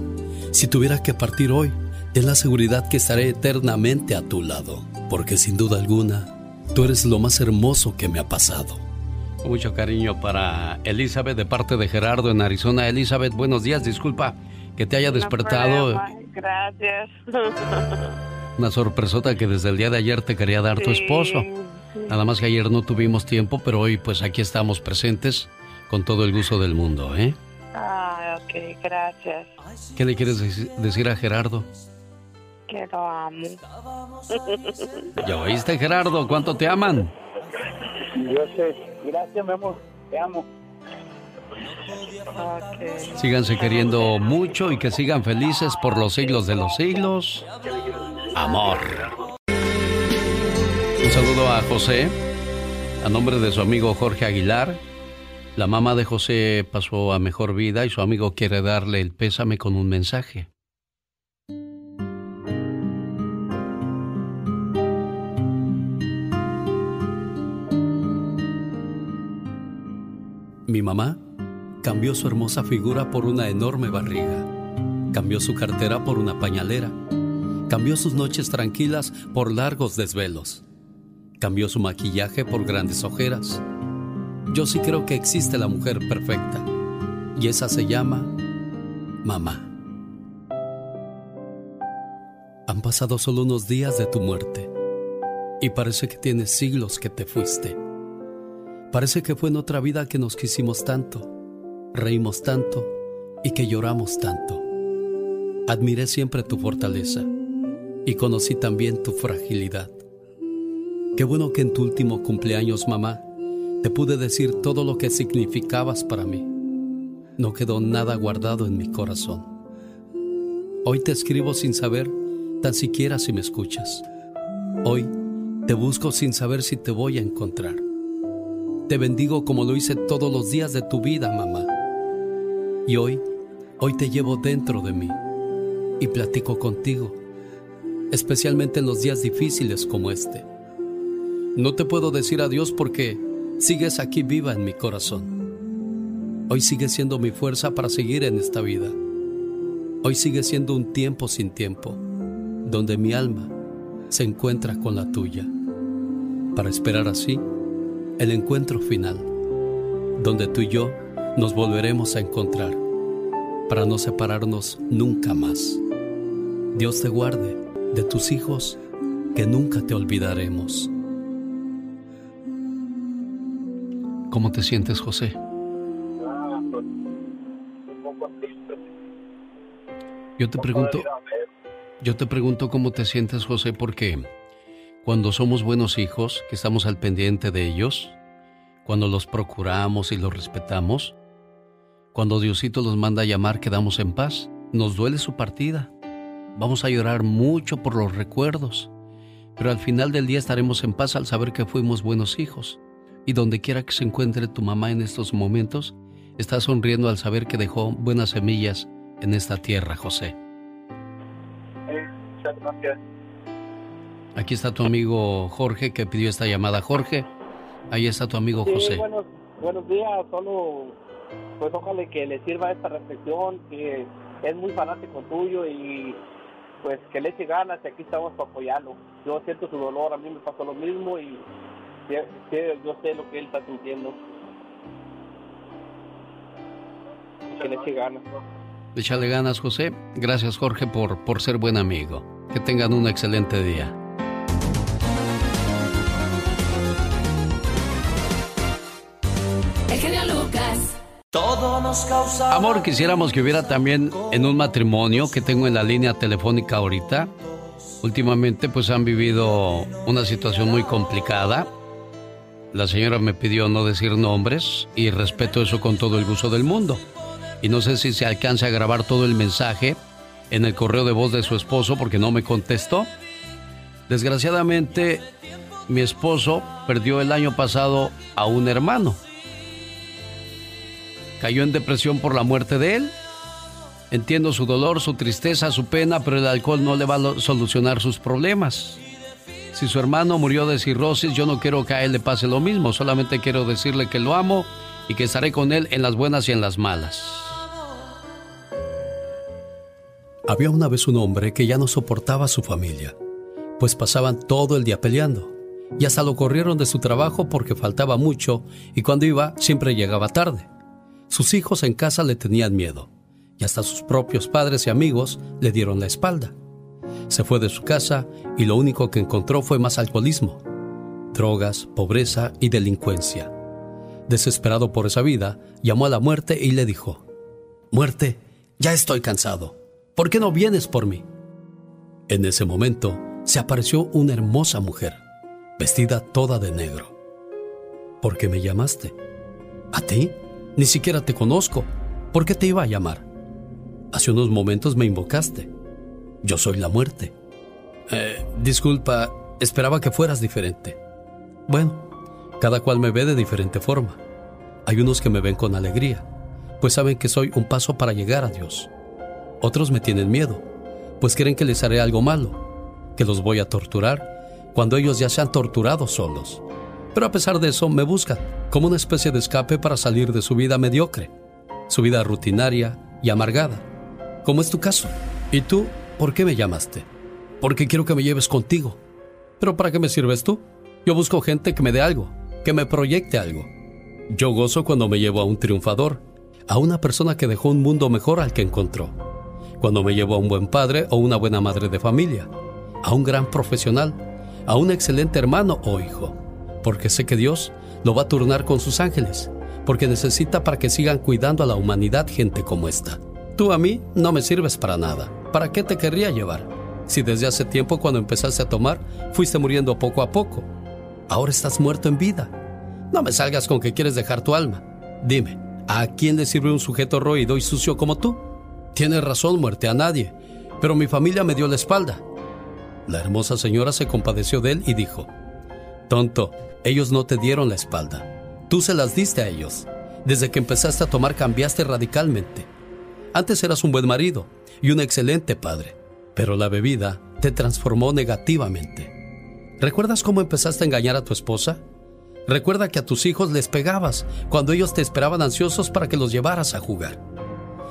si tuviera que partir hoy, ten la seguridad que estaré eternamente a tu lado porque sin duda alguna, tú eres lo más hermoso que me ha pasado. Mucho cariño para Elizabeth de parte de Gerardo en Arizona. Elizabeth, buenos días, disculpa que te haya despertado. Gracias. Una sorpresota que desde el día de ayer te quería dar tu esposo. Nada más que ayer no tuvimos tiempo, pero hoy pues aquí estamos presentes con todo el gusto del mundo, ¿eh? Ah, ok, gracias. ¿Qué le quieres decir a Gerardo? Que lo amo. ¿Ya oíste, Gerardo? ¿Cuánto te aman? Yo sé. Gracias, mi amor. Te amo. Síganse queriendo mucho y que sigan felices por los siglos de los siglos. Amor. Un saludo a José, A nombre de su amigo Jorge Aguilar, la mamá de José pasó a mejor vida y su amigo quiere darle el pésame con un mensaje. Mi mamá cambió su hermosa figura por una enorme barriga. Cambió su cartera por una pañalera. Cambió sus noches tranquilas por largos desvelos. Cambió su maquillaje por grandes ojeras. Yo sí creo que existe la mujer perfecta. Y esa se llama mamá. Han pasado solo unos días de tu muerte. Y parece que tienes siglos que te fuiste. Parece que fue en otra vida que nos quisimos tanto, reímos tanto y que lloramos tanto. Admiré siempre tu fortaleza y conocí también tu fragilidad. Qué bueno que en tu último cumpleaños, mamá, te pude decir todo lo que significabas para mí. No quedó nada guardado en mi corazón. Hoy te escribo sin saber tan siquiera si me escuchas. Hoy te busco sin saber si te voy a encontrar. Te bendigo como lo hice todos los días de tu vida, mamá. Y hoy, hoy te llevo dentro de mí y platico contigo, especialmente en los días difíciles como este. No te puedo decir adiós porque sigues aquí viva en mi corazón. Hoy sigue siendo mi fuerza para seguir en esta vida. Hoy sigue siendo un tiempo sin tiempo, donde mi alma se encuentra con la tuya, para esperar así el encuentro final, donde tú y yo nos volveremos a encontrar para no separarnos nunca más. Dios te guarde de tus hijos que nunca te olvidaremos. ¿Cómo te sientes, José? Yo te pregunto, yo te pregunto cómo te sientes, José, porque cuando somos buenos hijos, que estamos al pendiente de ellos, cuando los procuramos y los respetamos, cuando Diosito los manda a llamar, quedamos en paz. Nos duele su partida. Vamos a llorar mucho por los recuerdos, pero al final del día estaremos en paz al saber que fuimos buenos hijos. Y donde quiera que se encuentre tu mamá en estos momentos, está sonriendo al saber que dejó buenas semillas en esta tierra, José. muchas gracias. Aquí está tu amigo Jorge que pidió esta llamada. Jorge, ahí está tu amigo Sí, José. buenos, buenos días, solo pues ojalá que le sirva esta reflexión, que es muy fanático tuyo y pues que le eche ganas y aquí estamos para apoyarlo. Yo siento su dolor, a mí me pasó lo mismo y yo sé lo que él está sintiendo. Que le eche ganas. Échale ganas, José. Gracias, Jorge, por, por ser buen amigo. Que tengan un excelente día. Amor, quisiéramos que hubiera también en un matrimonio que tengo en la línea telefónica ahorita. Últimamente pues han vivido una situación muy complicada. La señora me pidió no decir nombres y respeto eso con todo el gusto del mundo. Y no sé si se alcanza a grabar todo el mensaje en el correo de voz de su esposo porque no me contestó. Desgraciadamente, mi esposo perdió el año pasado a un hermano. Cayó en depresión por la muerte de él. Entiendo su dolor, su tristeza, su pena, pero el alcohol no le va a solucionar sus problemas. Si su hermano murió de cirrosis, yo no quiero que a él le pase lo mismo. Solamente quiero decirle que lo amo y que estaré con él en las buenas y en las malas. Había una vez un hombre que ya no soportaba a su familia, pues pasaban todo el día peleando. Y hasta lo corrieron de su trabajo porque faltaba mucho y cuando iba siempre llegaba tarde. Sus hijos en casa le tenían miedo y hasta sus propios padres y amigos le dieron la espalda. Se fue de su casa y lo único que encontró fue más alcoholismo, drogas, pobreza y delincuencia. Desesperado por esa vida, llamó a la muerte y le dijo, Muerte, ya estoy cansado. ¿Por qué no vienes por mí? En ese momento se apareció una hermosa mujer, vestida toda de negro. ¿Por qué me llamaste? ¿A ti? Ni siquiera te conozco. ¿Por qué te iba a llamar? Hace unos momentos me invocaste. Yo soy la muerte. Eh, disculpa, esperaba que fueras diferente. Bueno, Cada cual me ve de diferente forma. Hay unos que me ven con alegría, pues saben que soy un paso para llegar a Dios. Otros me tienen miedo, pues creen que les haré algo malo, que los voy a torturar cuando ellos ya se han torturado solos. Pero a pesar de eso me buscan como una especie de escape para salir de su vida mediocre, su vida rutinaria y amargada, como es tu caso. ¿Y tú por qué me llamaste? Porque quiero que me lleves contigo. ¿Pero para qué me sirves tú? Yo busco gente que me dé algo, que me proyecte algo. Yo gozo cuando me llevo a un triunfador, a una persona que dejó un mundo mejor al que encontró. Cuando me llevo a un buen padre o una buena madre de familia, a un gran profesional, a un excelente hermano o hijo, porque sé que Dios lo va a turnar con sus ángeles, porque necesita para que sigan cuidando a la humanidad gente como esta. Tú a mí no me sirves para nada. ¿Para qué te querría llevar? Si desde hace tiempo cuando empezaste a tomar fuiste muriendo poco a poco. Ahora estás muerto en vida no me salgas con que quieres dejar tu alma. Dime, ¿a quién le sirve un sujeto roído y sucio como tú? Tienes razón, muerte, a nadie. Pero mi familia me dio la espalda. La hermosa señora se compadeció de él y dijo, Tonto, ellos no te dieron la espalda. Tú se las diste a ellos. Desde que empezaste a tomar cambiaste radicalmente. Antes eras un buen marido y un excelente padre, pero la bebida te transformó negativamente. ¿Recuerdas cómo empezaste a engañar a tu esposa? Recuerda que a tus hijos les pegabas cuando ellos te esperaban ansiosos para que los llevaras a jugar.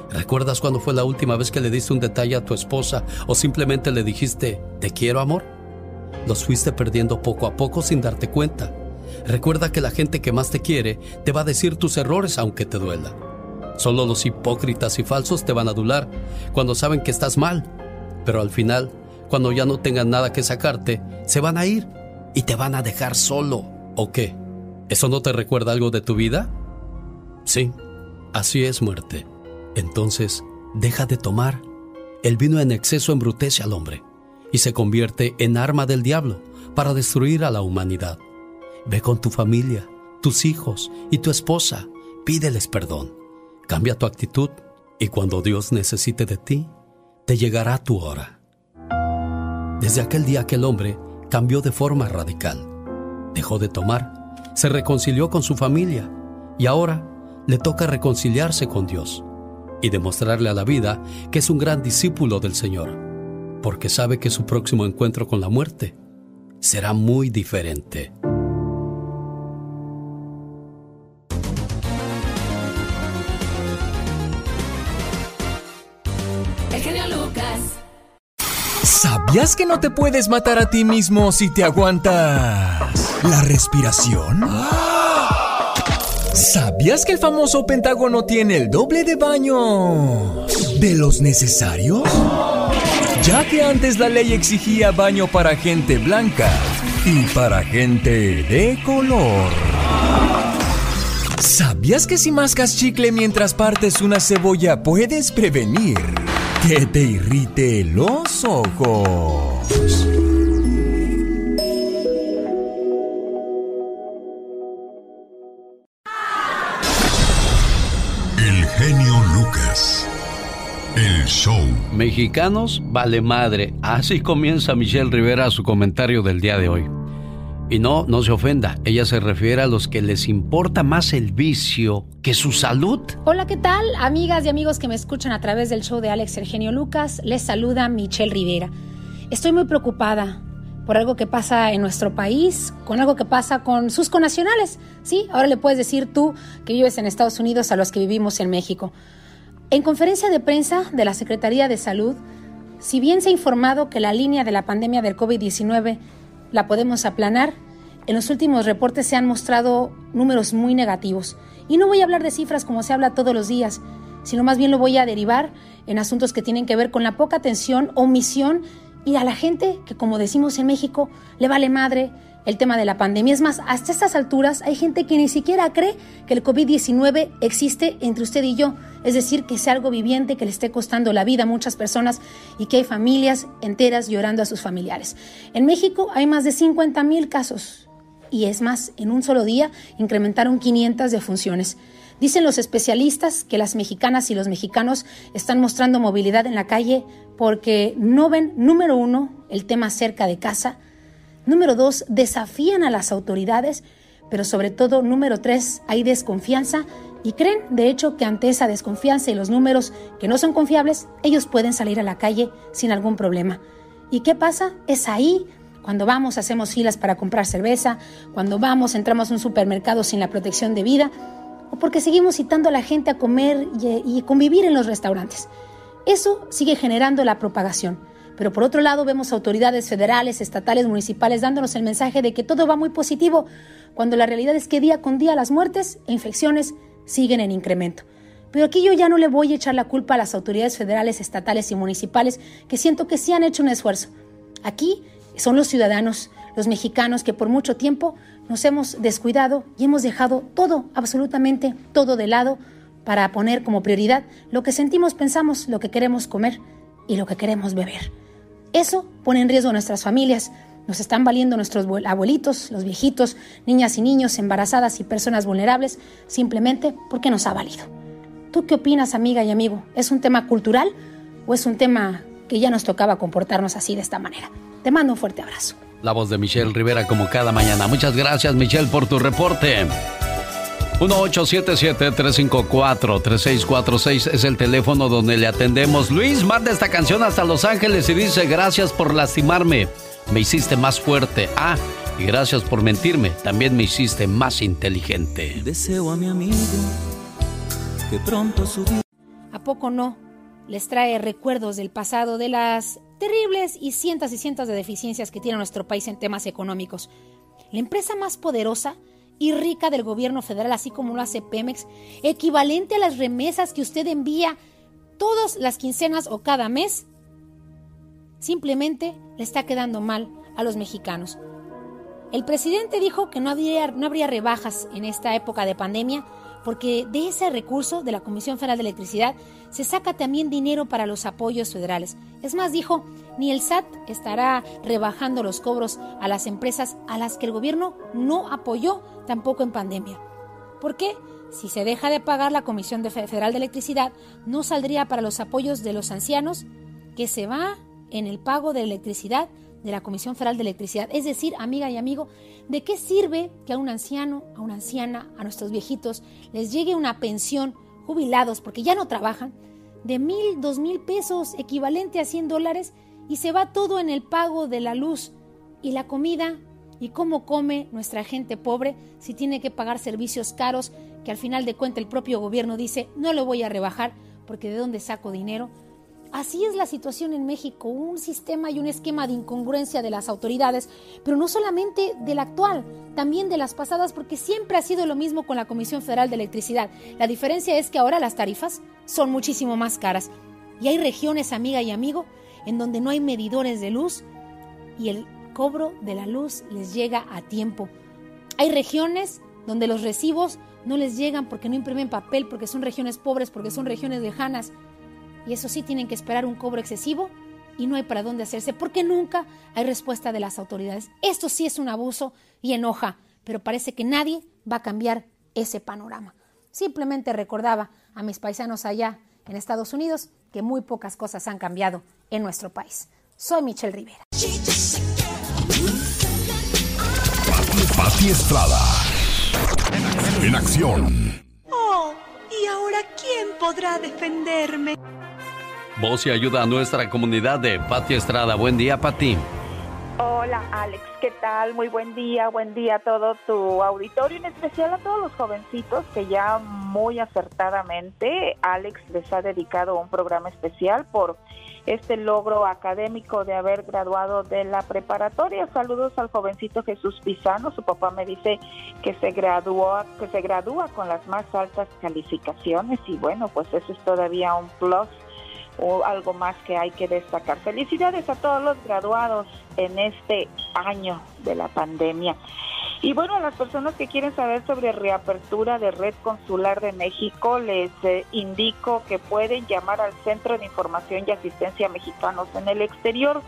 ¿Recuerdas cuándo fue la última vez que le diste un detalle a tu esposa o simplemente le dijiste, te quiero amor? Los fuiste perdiendo poco a poco sin darte cuenta. Recuerda que la gente que más te quiere te va a decir tus errores aunque te duela. Solo los hipócritas y falsos te van a adular cuando saben que estás mal. Pero al final, cuando ya no tengan nada que sacarte, se van a ir y te van a dejar solo. ¿O qué? ¿Eso no te recuerda algo de tu vida? Sí, así es muerte. Entonces, deja de tomar. El vino en exceso embrutece al hombre y se convierte en arma del diablo para destruir a la humanidad. Ve con tu familia, tus hijos y tu esposa, pídeles perdón. Cambia tu actitud y cuando Dios necesite de ti, te llegará tu hora. Desde aquel día que el hombre cambió de forma radical dejó de tomar, se reconcilió con su familia y ahora le toca reconciliarse con Dios y demostrarle a la vida que es un gran discípulo del Señor, porque sabe que su próximo encuentro con la muerte será muy diferente. ¿Sabías que no te puedes matar a ti mismo si te aguantas la respiración? ¿Sabías que el famoso Pentágono tiene el doble de baños de los necesarios? Ya que antes la ley exigía baño para gente blanca y para gente de color. ¿Sabías que si mascas chicle mientras partes una cebolla puedes prevenir que te irrite los ojos. El show. Mexicanos, vale madre. Así comienza Michelle Rivera su comentario del día de hoy. Y no, no se ofenda, ella se refiere a los que les importa más el vicio que su salud. Hola, ¿qué tal? Amigas y amigos que me escuchan a través del show de Alex Eugenio Lucas, les saluda Michelle Rivera. Estoy muy preocupada por algo que pasa en nuestro país, con algo que pasa con sus conacionales. Sí, ahora le puedes decir tú que vives en Estados Unidos a los que vivimos en México. En conferencia de prensa de la Secretaría de Salud, si bien se ha informado que la línea de la pandemia del COVID-19 la podemos aplanar. En los últimos reportes se han mostrado números muy negativos. Y no voy a hablar de cifras como se habla todos los días, sino más bien lo voy a derivar en asuntos que tienen que ver con la poca atención, omisión y a la gente que, como decimos en México, le vale madre el tema de la pandemia. Es más, hasta estas alturas hay gente que ni siquiera cree que el COVID-19 existe entre usted y yo. Es decir, que sea algo viviente, que le esté costando la vida a muchas personas y que hay familias enteras llorando a sus familiares. En México hay más de 50 mil casos y es más, en un solo día incrementaron 500 defunciones. Dicen los especialistas que las mexicanas y los mexicanos están mostrando movilidad en la calle porque no ven, número uno, el tema cerca de casa, Número dos, desafían a las autoridades pero sobre todo, número tres, hay desconfianza y creen, de hecho, que ante esa desconfianza y los números que no son confiables, ellos pueden salir a la calle sin algún problema. ¿Y qué pasa? Es ahí cuando vamos, hacemos filas para comprar cerveza, cuando vamos, entramos a un supermercado sin la protección de vida, o porque seguimos citando a la gente a comer y, y convivir en los restaurantes. Eso sigue generando la propagación. Pero por otro lado vemos autoridades federales, estatales, municipales dándonos el mensaje de que todo va muy positivo, cuando la realidad es que día con día las muertes e infecciones siguen en incremento. Pero aquí yo ya no le voy a echar la culpa a las autoridades federales, estatales y municipales, que siento que sí han hecho un esfuerzo. Aquí son los ciudadanos, los mexicanos, que por mucho tiempo nos hemos descuidado y hemos dejado todo, absolutamente todo de lado, para poner como prioridad lo que sentimos, pensamos, lo que queremos comer y lo que queremos beber. Eso pone en riesgo nuestras familias, nos están valiendo nuestros abuelitos, los viejitos, niñas y niños, embarazadas y personas vulnerables, simplemente porque nos ha valido. ¿Tú qué opinas, amiga y amigo? ¿Es un tema cultural o es un tema que ya nos tocaba comportarnos así de esta manera? Te mando un fuerte abrazo. La voz de Michelle Rivera como cada mañana. Muchas gracias, Michelle, por tu reporte. 1877-354-3646 es el teléfono donde le atendemos. Luis manda esta canción hasta Los Ángeles y dice, gracias por lastimarme, me hiciste más fuerte. Ah, y gracias por mentirme, también me hiciste más inteligente. Deseo a mi amigo que pronto su ¿A poco no? Les trae recuerdos del pasado, de las terribles y cientos y cientos de deficiencias que tiene nuestro país en temas económicos. La empresa más poderosa y rica del gobierno federal, así como lo hace Pemex, equivalente a las remesas que usted envía todas las quincenas o cada mes, simplemente le está quedando mal a los mexicanos. El presidente dijo que no, no habría rebajas en esta época de pandemia porque de ese recurso de la Comisión Federal de Electricidad se saca también dinero para los apoyos federales. Es más, dijo, ni el SAT estará rebajando los cobros a las empresas a las que el gobierno no apoyó tampoco en pandemia. ¿Por qué? Si se deja de pagar la Comisión Federal de Electricidad, no saldría para los apoyos de los ancianos, que se va en el pago de electricidad de la Comisión Federal de Electricidad. Es decir, amiga y amigo, ¿de qué sirve que a un anciano, a una anciana, a nuestros viejitos les llegue una pensión jubilados porque ya no trabajan de mil, dos mil pesos equivalente a 100 dólares y se va todo en el pago de la luz y la comida. Y cómo come nuestra gente pobre si tiene que pagar servicios caros que al final de cuentas el propio gobierno dice no lo voy a rebajar porque de dónde saco dinero Así es la situación en México, un sistema y un esquema de incongruencia de las autoridades, pero no solamente del actual, también de las pasadas, porque siempre ha sido lo mismo con la Comisión Federal de Electricidad. La diferencia es que ahora las tarifas son muchísimo más caras. Y hay regiones, amiga y amigo, en donde no hay medidores de luz y el cobro de la luz les llega a tiempo. Hay regiones donde los recibos no les llegan porque no imprimen papel, porque son regiones pobres, porque son regiones lejanas y eso sí tienen que esperar un cobro excesivo y no hay para dónde hacerse porque nunca hay respuesta de las autoridades. Esto sí es un abuso y enoja, pero parece que nadie va a cambiar ese panorama. Simplemente recordaba a mis paisanos allá en Estados Unidos que muy pocas cosas han cambiado en nuestro país. Soy Michelle Rivera. Pati Estrada. En acción. Oh, ¿y ahora quién podrá defenderme? Voz y ayuda a nuestra comunidad de Pati Estrada. Buen día, Pati. Hola, Alex. ¿Qué tal? Muy buen día. Buen día a todo tu auditorio, en especial a todos los jovencitos que ya muy acertadamente Alex les ha dedicado un programa especial por este logro académico de haber graduado de la preparatoria. Saludos al jovencito Jesús Pizano. Su papá me dice que se graduó, que se gradúa con las más altas calificaciones y bueno, pues eso es todavía un plus o algo más que hay que destacar. Felicidades a todos los graduados en este año de la pandemia. Y bueno, a las personas que quieren saber sobre reapertura de Red Consular de México, les eh, indico que pueden llamar al Centro de Información y Asistencia Mexicanos en el exterior.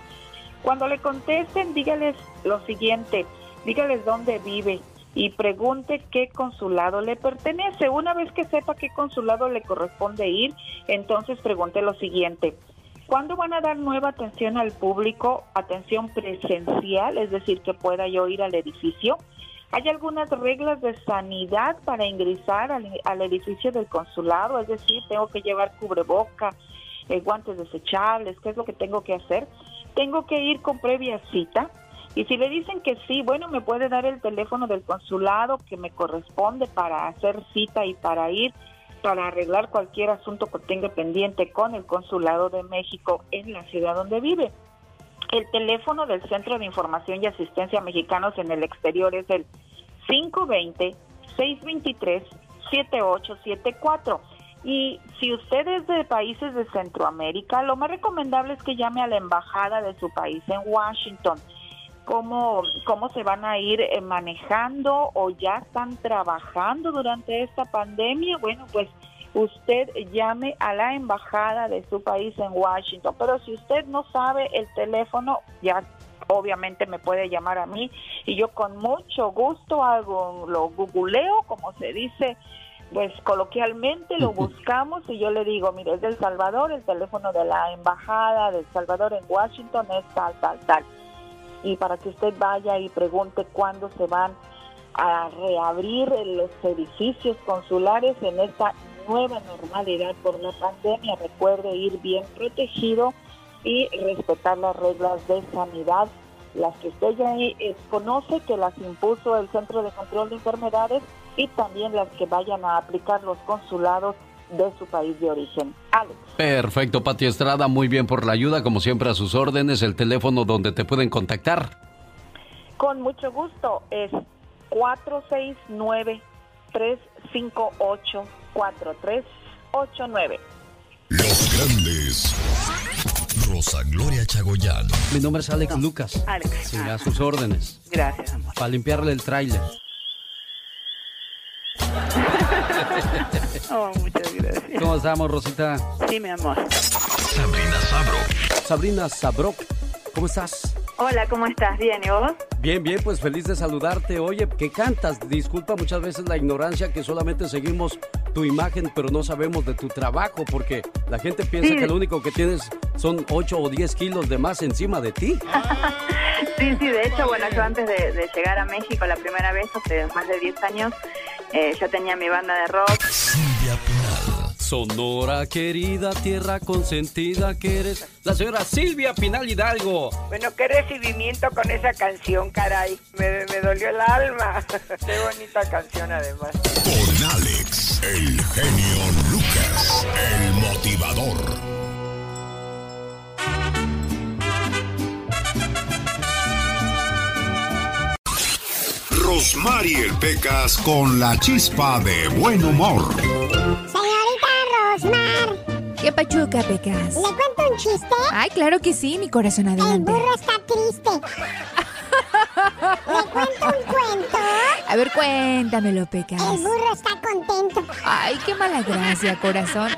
Cuando le contesten, dígales lo siguiente, dígales dónde vive, y pregunte qué consulado le pertenece. Una vez que sepa qué consulado le corresponde ir, entonces pregunte lo siguiente. ¿Cuándo van a dar nueva atención al público? Atención presencial, es decir, que pueda yo ir al edificio. Hay algunas reglas de sanidad para ingresar al, edificio del consulado, es decir, tengo que llevar cubreboca, eh, guantes desechables, ¿qué es lo que tengo que hacer? Tengo que ir con previa cita. Y si le dicen que sí, bueno, me puede dar el teléfono del consulado que me corresponde para hacer cita y para ir para arreglar cualquier asunto que tenga pendiente con el Consulado de México en la ciudad donde vive. El teléfono del Centro de Información y Asistencia a Mexicanos en el Exterior es el 520-623-7874. Y si usted es de países de Centroamérica, lo más recomendable es que llame a la embajada de su país en Washington. ¿Cómo, cómo se van a ir eh, manejando o ya están trabajando durante esta pandemia? Bueno, pues usted llame a la embajada de su país en Washington. Pero si usted no sabe el teléfono, ya obviamente me puede llamar a mí y yo con mucho gusto hago, lo googleo, como se dice, pues coloquialmente lo buscamos y yo le digo, mire, es del Salvador, el teléfono de la embajada del Salvador en Washington es tal, tal, tal. Y para que usted vaya y pregunte cuándo se van a reabrir los edificios consulares en esta nueva normalidad por la pandemia. Recuerde ir bien protegido y respetar las reglas de sanidad, las que usted ya eh, conoce, que las impuso el Centro de Control de Enfermedades y también las que vayan a aplicar los consulados de su país de origen. Alex. Perfecto, Pati Estrada, muy bien por la ayuda, como siempre a sus órdenes, el teléfono donde te pueden contactar. Con mucho gusto, es 469 358 4389. Los grandes. Rosa Gloria Chagoyán. Mi nombre es Alex Lucas. Alex. Sí, a sus órdenes. Gracias, amor. Para limpiarle el tráiler. oh, muchas gracias. ¿Cómo estamos, Rosita? Sí, mi amor. Sabrina Sabro. Sabrina Sabrok, ¿cómo estás? Hola, ¿cómo estás? ¿Bien y vos? Bien, bien, pues feliz de saludarte. Oye, ¿qué cantas? Disculpa muchas veces la ignorancia que solamente seguimos tu imagen, pero no sabemos de tu trabajo, porque la gente piensa Sí. que lo único que tienes son 8 o 10 kilos de más encima de ti. Sí, sí, de hecho, bueno, yo antes de, de llegar a México la primera vez, hace más de 10 años, eh, yo tenía mi banda de rock. Silvia Pinal. Sonora querida, tierra consentida que eres. La señora Silvia Pinal Hidalgo. Bueno, qué recibimiento con esa canción, caray. Me, me dolió el alma. qué bonita canción, además. Con Alex, el genio Lucas, el motivador. Rosmarie el Pecas con la chispa de buen humor. Señorita Rosmar, ¿Qué pachuca, Pecas? ¿le cuento un chiste? Ay, claro que sí, mi corazón El adelante. burro está triste. ¿Le cuento un cuento? A ver, cuéntamelo, Pecas. El burro está contento. Ay, qué mala gracia, corazón.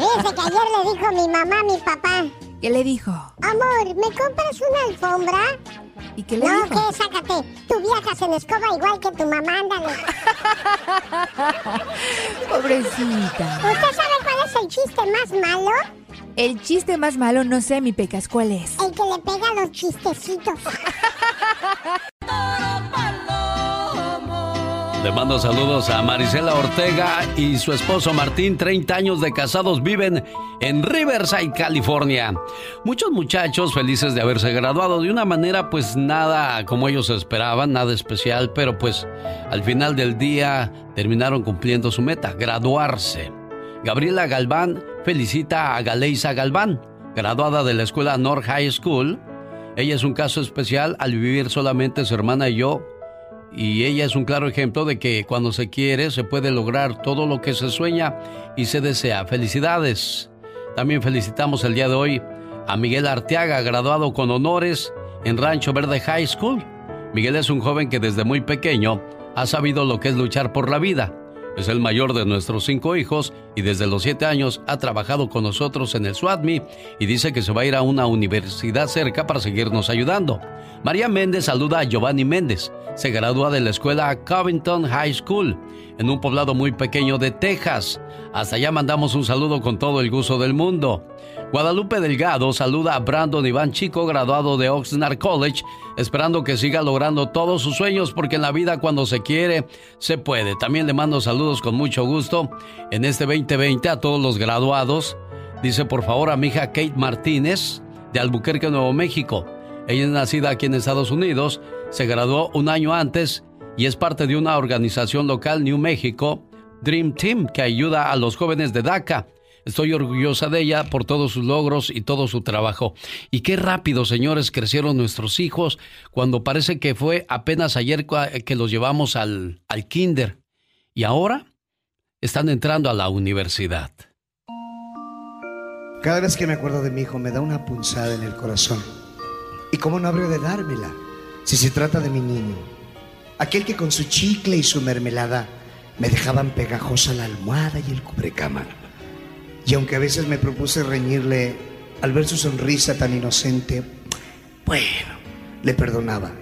Fíjese que ayer le dijo mi mamá a mi papá. ¿Qué le dijo? Amor, ¿me compras una alfombra? ¿Y qué le no, dijo? que sácate. Tú viajas en escoba igual que tu mamá, ándale. Pobrecita. ¿Usted sabe cuál es el chiste más malo? El chiste más malo, no sé, mi Pecas, ¿cuál es? El que le pega los chistecitos. Le mando saludos a Marisela Ortega y su esposo Martín, 30 años de casados, viven en Riverside, California. Muchos muchachos felices de haberse graduado de una manera pues nada como ellos esperaban, nada especial, pero pues al final del día terminaron cumpliendo su meta, graduarse. Gabriela Galván felicita a Galeisa Galván, graduada de la escuela North High School. Ella es un caso especial al vivir solamente su hermana y yo y ella es un claro ejemplo de que cuando se quiere se puede lograr todo lo que se sueña y se desea. Felicidades. También felicitamos el día de hoy a Miguel Arteaga, graduado con honores en Rancho Verde High School. Miguel es un joven que desde muy pequeño ha sabido lo que es luchar por la vida. Es el mayor de nuestros cinco hijos y desde los siete años ha trabajado con nosotros en el SWATMI y dice que se va a ir a una universidad cerca para seguirnos ayudando. María Méndez saluda a Giovanni Méndez. Se gradúa de la escuela Covington High School en un poblado muy pequeño de Texas. Hasta allá mandamos un saludo con todo el gusto del mundo. Guadalupe Delgado saluda a Brandon Iván Chico, graduado de Oxnard College, esperando que siga logrando todos sus sueños porque en la vida cuando se quiere, se puede. También le mando saludos con mucho gusto en este 2020 a todos los graduados. Dice por favor a mi hija Kate Martínez de Albuquerque, Nuevo México. Ella es nacida aquí en Estados Unidos, se graduó un año antes y es parte de una organización local New México, Dream Team, que ayuda a los jóvenes de DACA. Estoy orgullosa de ella por todos sus logros y todo su trabajo. Y qué rápido, señores, crecieron nuestros hijos cuando parece que fue apenas ayer que los llevamos al, al kinder. Y ahora están entrando a la universidad. Cada vez que me acuerdo de mi hijo me da una punzada en el corazón. ¿Y cómo no habría de dármela si se trata de mi niño? Aquel que con su chicle y su mermelada me dejaban pegajosa la almohada y el cubrecama. Y aunque a veces me propuse reñirle al ver su sonrisa tan inocente, bueno, le perdonaba.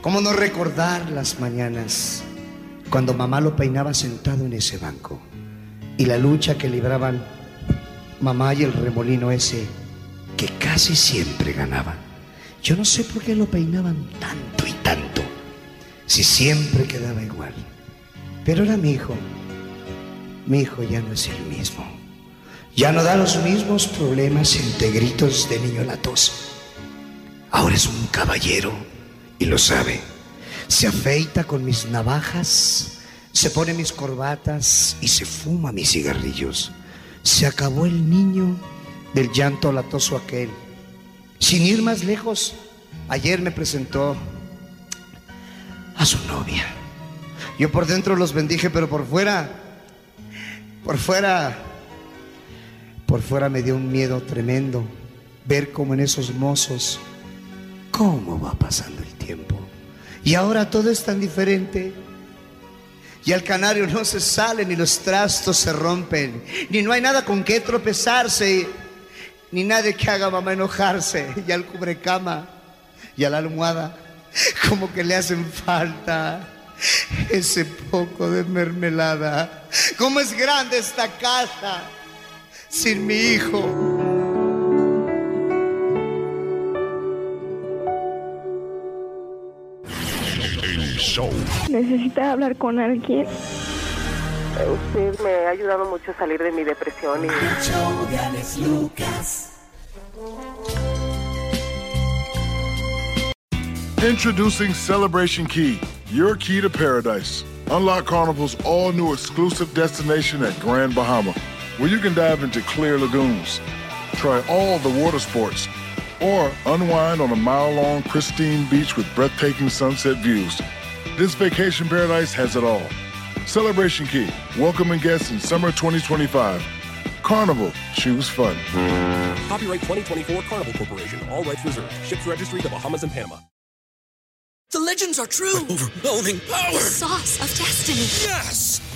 ¿Cómo no recordar las mañanas cuando mamá lo peinaba sentado en ese banco y la lucha que libraban mamá y el remolino ese que casi siempre ganaba? Yo no sé por qué lo peinaban tanto y tanto, si siempre quedaba igual. Pero era mi hijo. Mi hijo ya no es el mismo. Ya no da los mismos problemas entre gritos de niño latoso. Ahora es un caballero y lo sabe. Se afeita con mis navajas, se pone mis corbatas y se fuma mis cigarrillos. Se acabó el niño del llanto latoso aquel. Sin ir más lejos, ayer me presentó a su novia. Yo por dentro los bendije, pero por fuera, por fuera, por fuera me dio un miedo tremendo ver cómo en esos mozos, cómo va pasando el tiempo. Y ahora todo es tan diferente. Y al canario no se sale, ni los trastos se rompen, ni no hay nada con qué tropezarse, ni nadie que haga mamá enojarse. Y al cubrecama y a la almohada, como que le hacen falta ese poco de mermelada. ¿Cómo es grande esta casa sin mi hijo? Necesita hablar con alguien. Usted me ha ayudado mucho a salir de mi depresión y... Introducing Celebration Key, your key to paradise. Unlock Carnival's all new exclusive destination at Grand Bahama, where you can dive into clear lagoons, try all the water sports, or unwind on a mile long, pristine beach with breathtaking sunset views. This vacation paradise has it all. Celebration Key, welcoming guests in summer 2025. Carnival, choose fun. Copyright 2024 Carnival Corporation, all rights reserved. Ships registry the Bahamas and Panama. The legends are true. overwhelming power! The sauce of destiny. Yes!